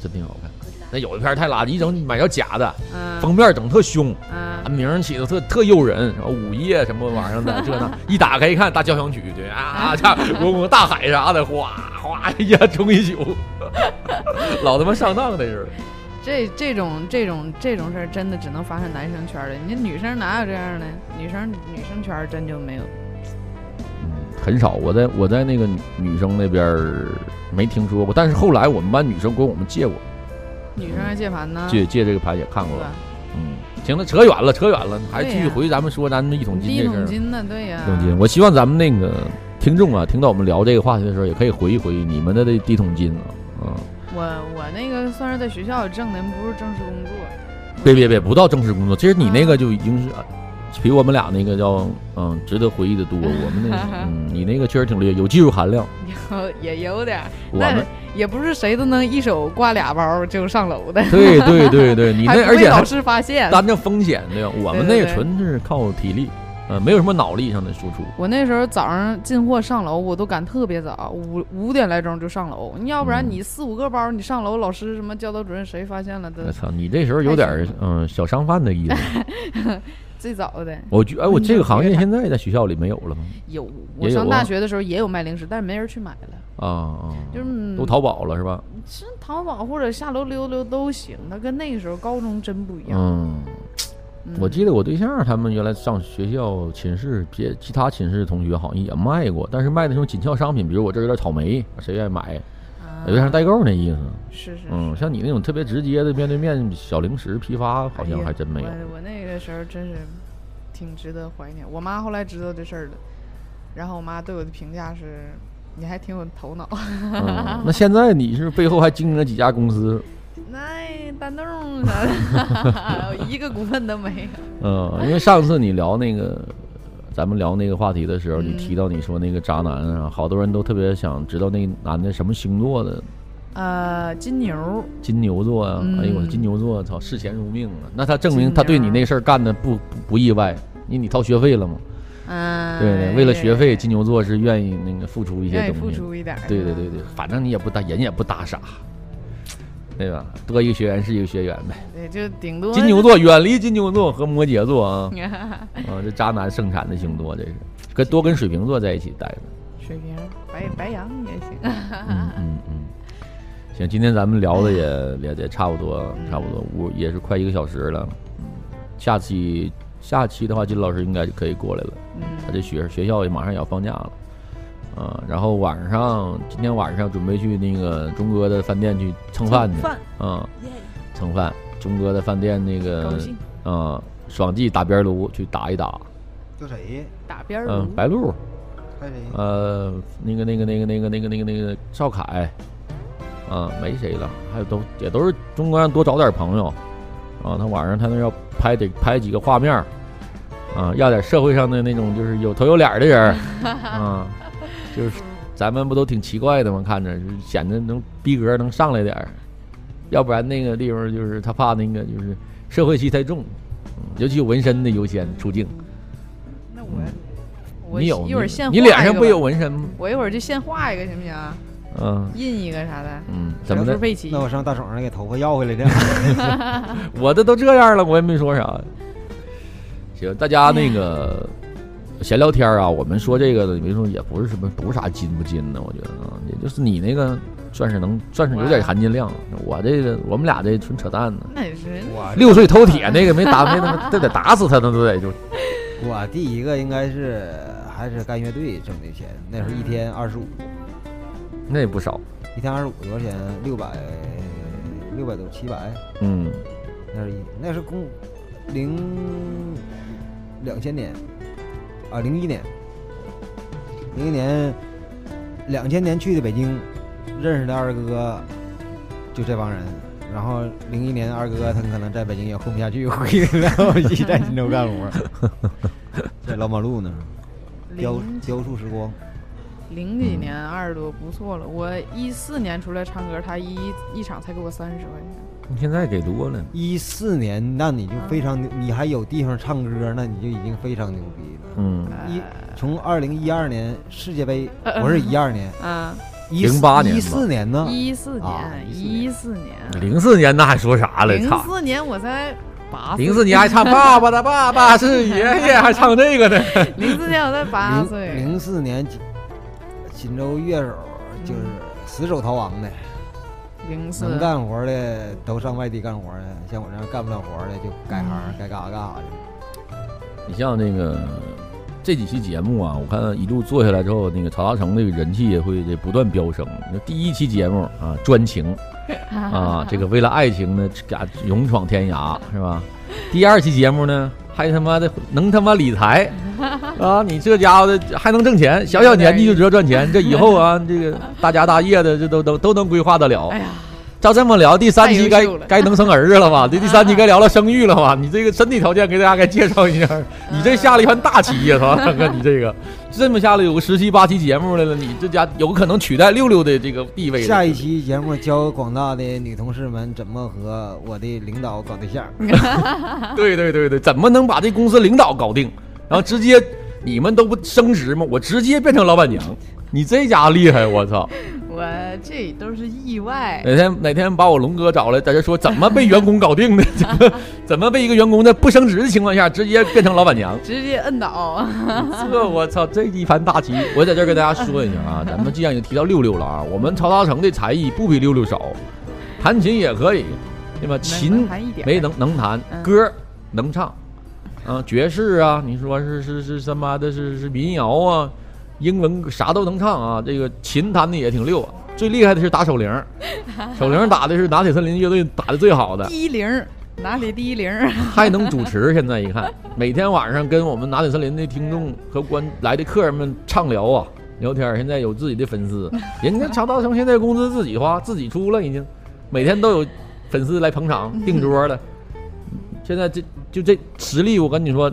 真挺好看。那有的片儿太垃圾，一整买条假的，嗯封面整特凶，嗯名儿起的特特诱人，然后午夜什么玩意儿的，这那 一打开一看，大交响曲，对 啊，这滚滚大海啥的，哗哗一下冲一宿，老他妈上当那是。这这种这种这种事儿真的只能发生男生圈儿里，你女生哪有这样的？女生女生圈儿真就没有。嗯，很少。我在我在那个女生那边儿没听说过，但是后来我们班女生管我们借过，女生还借盘呢，借借这个盘也看过了。嗯，行了，扯远了，扯远了，还继续回咱们说咱们一桶金一这事儿。桶金呢，对呀。一桶金，我希望咱们那个听众啊，听到我们聊这个话题的时候，也可以回忆回忆你们的这第一桶金啊。嗯，我我那个算是在学校挣的，不是正式工作。别别别，不到正式工作，其实你那个就已经是。比我们俩那个叫嗯值得回忆的多，我们那个 嗯你那个确实挺厉害，有技术含量。也有点儿，我们也不是谁都能一手挂俩包就上楼的，对对对对，你那而且老师发现。担着风险的？我们那纯是靠体力，呃，没有什么脑力上的输出。我那时候早上进货上楼，我都赶特别早，五五点来钟就上楼。你要不然嗯你四五个包，你上楼，老师什么教导主任谁发现了都我操，你这时候有点儿嗯小商贩的意思。最早的我觉哎，我这个行业现在在学校里没有了吗？有。我上大啊学的时候也有卖零食，但是没人去买了，啊啊，就是嗯都淘宝了是吧？是淘宝或者下楼溜溜都行。它跟那个时候高中真不一样。嗯，嗯我记得我对象他们原来上学校寝室，别其他寝室的同学好像也卖过，但是卖的那种紧俏商品，比如我这有点草莓，谁愿意买？啊有点像代购那意思。是是嗯，像你那种特别直接的面对面小零食批发，好像还真没有。我我那个时候真是挺值得怀念。我妈后来知道这事儿了，然后我妈对我的评价是：你还挺有头脑。嗯，那现在你是背后还经营了几家公司？那单动啥的，一个股份都没有。嗯，因为上次你聊那个，咱们聊那个话题的时候，你嗯提到你说那个渣男啊，好多人都特别想知道那男的什么星座的，呃，金牛，金牛座啊。哎呦，我嗯金牛座，操，视钱如命啊！那他证明他对你那事儿干的不不不意外，因为你掏学费了嘛。嗯，对对，为了学费，金牛座是愿意那个付出一些东西付。出一点。对对对对，反正你也不搭，人也不搭傻，对吧？多一个学员是一个学员呗。对，就顶多金牛座远离金牛座和摩羯座啊。啊，这渣男盛产的星座，这是跟多跟水瓶座在一起待着。水瓶、白白羊也行。嗯嗯嗯，行，今天咱们聊的也 也也差不多，差不多五也是快一个小时了。嗯，下期下期的话，金老师应该就可以过来了。嗯他这学学校也马上也要放假了。啊，然后晚上今天晚上准备去那个钟哥的饭店去蹭饭去。饭，啊，蹭饭，钟哥的饭店那个。啊，双季打边炉去打一打。叫谁？打边炉白鹿。看谁？呃，那个、那个、那个、那个、那个、那个、那个赵凯，啊，没谁了，还有都也都是中国让多找点朋友，啊，他晚上他那要拍得拍几个画面儿，啊，要点社会上的那种就是有头有脸的人儿，啊，就是咱们不都挺奇怪的吗？看着就是显得能逼格能上来点儿，要不然那个地方就是他怕那个就是社会气太重，嗯尤其有纹身的优先出镜。那我我你有一会儿现你脸上不有纹身吗？我一会儿就现画一个行不行啊？嗯印一个啥的，嗯，怎么的那。我上大手上给头发要回来的。我的都这样了，我也没说啥。行，大家那个闲聊天啊，我们说这个的，没说也不是什么，不是啥金不金的，我觉得啊，也就是你那个算是能算是有点含金量。我这个我们俩这纯扯淡呢。那也是我六岁偷铁那个没打没他妈这得打死他那，都得就我第一个应该是还是干乐队挣的钱，那时候一天二十五，那也不少。一天二十五多少钱？六百六百多七百，嗯，那是一那是公零两千年啊，零一年，零一年两千年去的北京，认识的二哥就这帮人。然后零一年二哥他可能在北京也混不下去，回来了，一起在锦州干活，在老马路那儿雕雕塑时光。零几年二十多不错了。我一四年出来唱歌，他一一场才给我三十块钱。你现在给多了。一四年，那你就非常牛，你还有地方唱歌，那你就已经非常牛逼了。嗯，一从二零一二年世界杯，呃呃。我是一二年，啊，一08年吧。一四年呢，一四啊年，14一四年，零四年那还说啥了？零操！四年我才八岁，零四年还唱《爸爸的爸爸是爷爷》，还唱这个呢。零四年我才八岁，零四年锦锦州乐手就是死守逃亡的，能干活的都上外地干活的，像我这样干不了活的就改行嗯该干啥干啥去。你像那个这几期节目啊，我看一路做下来之后，那个曹大成那个人气也会这不断飙升。那第一期节目啊，专情 啊，这个为了爱情呢，敢勇闯天涯是吧？第二期节目呢，还他妈的能他妈理财啊！你这家伙的还能挣钱，小小年纪就知道赚钱，这以后啊，这个大家大业的这都都都能规划得了哎。呀，照这么聊，第三期该该能生儿子了吧？这 第三期该聊聊生育了吧？你这个身体条件给大家该介绍一下。你这下了一盘大棋呀，曹大哥，你这个这么下来有个十七八期节目来了，你这家有可能取代六六的这个地位。下一期节目教广大的女同事们怎么和我的领导搞对象。对对对对，怎么能把这公司领导搞定？然后直接你们都不升职吗？我直接变成老板娘，你这家厉害，我操！我这都是意外，哪天哪天把我龙哥找来，在这说怎么被员工搞定的？怎 么怎么被一个员工在不升职的情况下直接变成老板娘？直接摁倒，这我操，这一盘大棋！我在这儿跟大家说一下啊，咱们既然已经提到六六了啊，我们曹大成的才艺不比六六少，弹琴也可以，对吧？琴没能能弹，嗯歌能唱，啊，爵士啊，你说是是是他妈的是是民谣啊，英文啥都能唱啊，这个琴弹的也挺溜啊。最厉害的是打手铃儿，手铃儿打的是拿铁森林乐队打的最好的，第一铃儿，拿铁第一铃儿，还能主持。现在一看，每天晚上跟我们拿铁森林的听众和观来的客人们畅聊啊，聊天儿。现在有自己的粉丝，人家曹大成现在工资自己花，自己出了，已经每天都有粉丝来捧场订 桌了。现在这就这实力，我跟你说，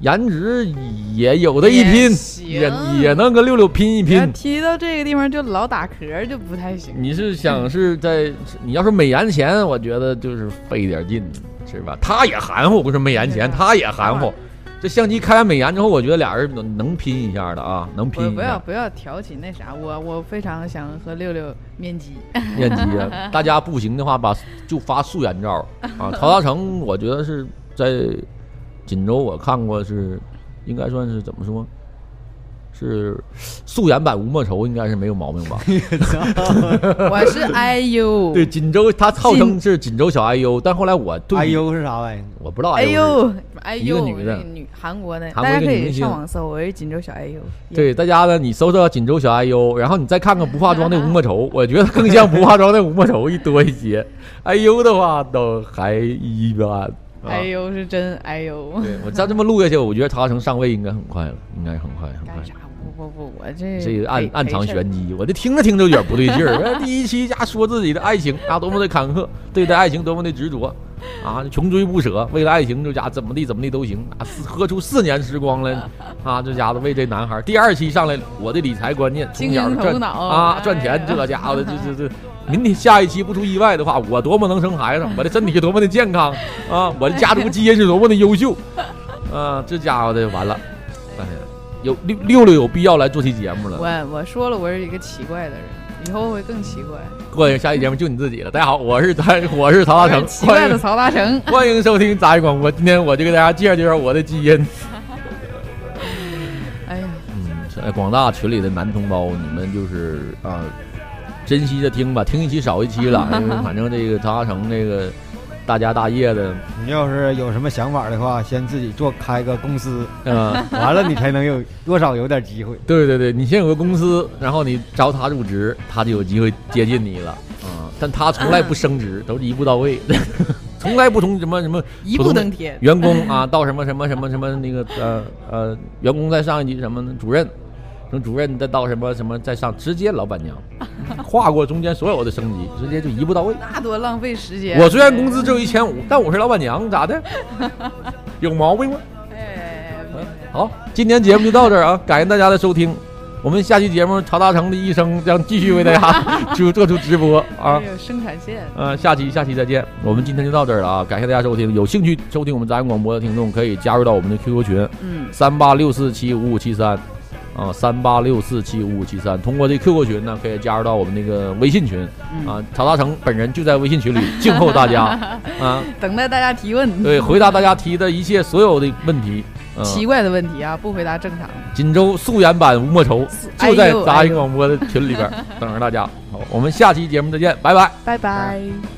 颜值也有的一拼，行也也能跟六六拼一拼。提到这个地方就老打嗝就不太行。你是想是在你要是美颜前，我觉得就是费点劲，是吧？他也含糊，不是美颜前，他也含糊。这相机开完美颜之后，我觉得俩人能能拼一下的啊，能拼不不要。不要挑起那啥，我我非常想和六六面基。面基啊，大家不行的话，把就发素颜照啊。曹大成，我觉得是在锦州，我看过是应该算是怎么说？是素颜版吴莫愁，应该是没有毛病吧？我是 IU，对，锦州他号称是锦州小 IU，但后来我对比哎呦是啥玩意儿？我不知道哎 IU 是呦哎一个呦，女的女韩国的，大家可以上网搜，我是锦州小 IU。对，大家呢，你搜搜锦州小 IU，然后你再看看不化妆的吴莫愁，我觉得更像不化妆的吴莫愁一多一些。IU 的话都还一般。啊哎呦是真哎呦，对我再这么录下去，我觉得曹大成上位应该很快了，应该很快很快？不不不，我这这个暗暗藏玄机，我这听着听着有点不对劲儿。第一期家说自己的爱情啊，多么的坎坷，对待爱情多么的执着啊，穷追不舍，为了爱情这家怎么地怎么地都行啊，四喝出四年时光来啊，这家伙为这男孩。第二期上来我的理财观念，从经小赚啊赚钱，这家伙的 这这这。明天下一期不出意外的话，我多么能生孩子，我的身体多么的健康啊，我的家族基因是多么的优秀啊，这家伙的完了，哎呀，有六六六有必要来做期节目了。我我说了，我是一个奇怪的人，以后会更奇怪。过下期节目就你自己了。大家好，我是咱我是曹大成，奇怪的曹大成。欢迎收听杂音广播。今天我就给大家介绍介绍我的基因。哎呀，嗯，在广大群里的男同胞，你们就是啊，珍惜着听吧，听一期少一期了。因 为反正这个曹大成这个大家大业的，你要是有什么想法的话，先自己做开个公司，嗯、完了你才能有多少有点机会。对对对，你先有个公司，然后你招他入职，他就有机会接近你了。啊、但他从来不升职，都是一步到位，从来不从什么什么一步登天。员工啊，到什么什么什么什么那个呃呃，员工再上一级什么主任，从主任再到什么什么再上，直接老板娘，跨过中间所有的升级，直接就一步到位。那多浪费时间。我虽然工资只有一千五，但我是老板娘，咋的？有毛病吗？哎，好，今天节目就到这儿啊，感谢大家的收听。我们下期节目曹大成的一生将继续为大家 就做出直播啊。有生产线。嗯，下期下期再见。我们今天就到这儿了啊，感谢大家收听。有兴趣收听我们杂音广播的听众，可以加入到我们的 QQ 群嗯，三八六四七五五七三啊，三八六四七五五七三。通过这 QQ 群呢，可以加入到我们那个微信群嗯啊。曹大成本人就在微信群里静候大家 啊，等待大家提问。对，回答大家提的一切所有的问题。嗯、奇怪的问题啊，不回答正常。锦州素颜版吴莫愁就在杂音广播的群里边儿 等着大家。好，我们下期节目再见，拜拜。拜拜。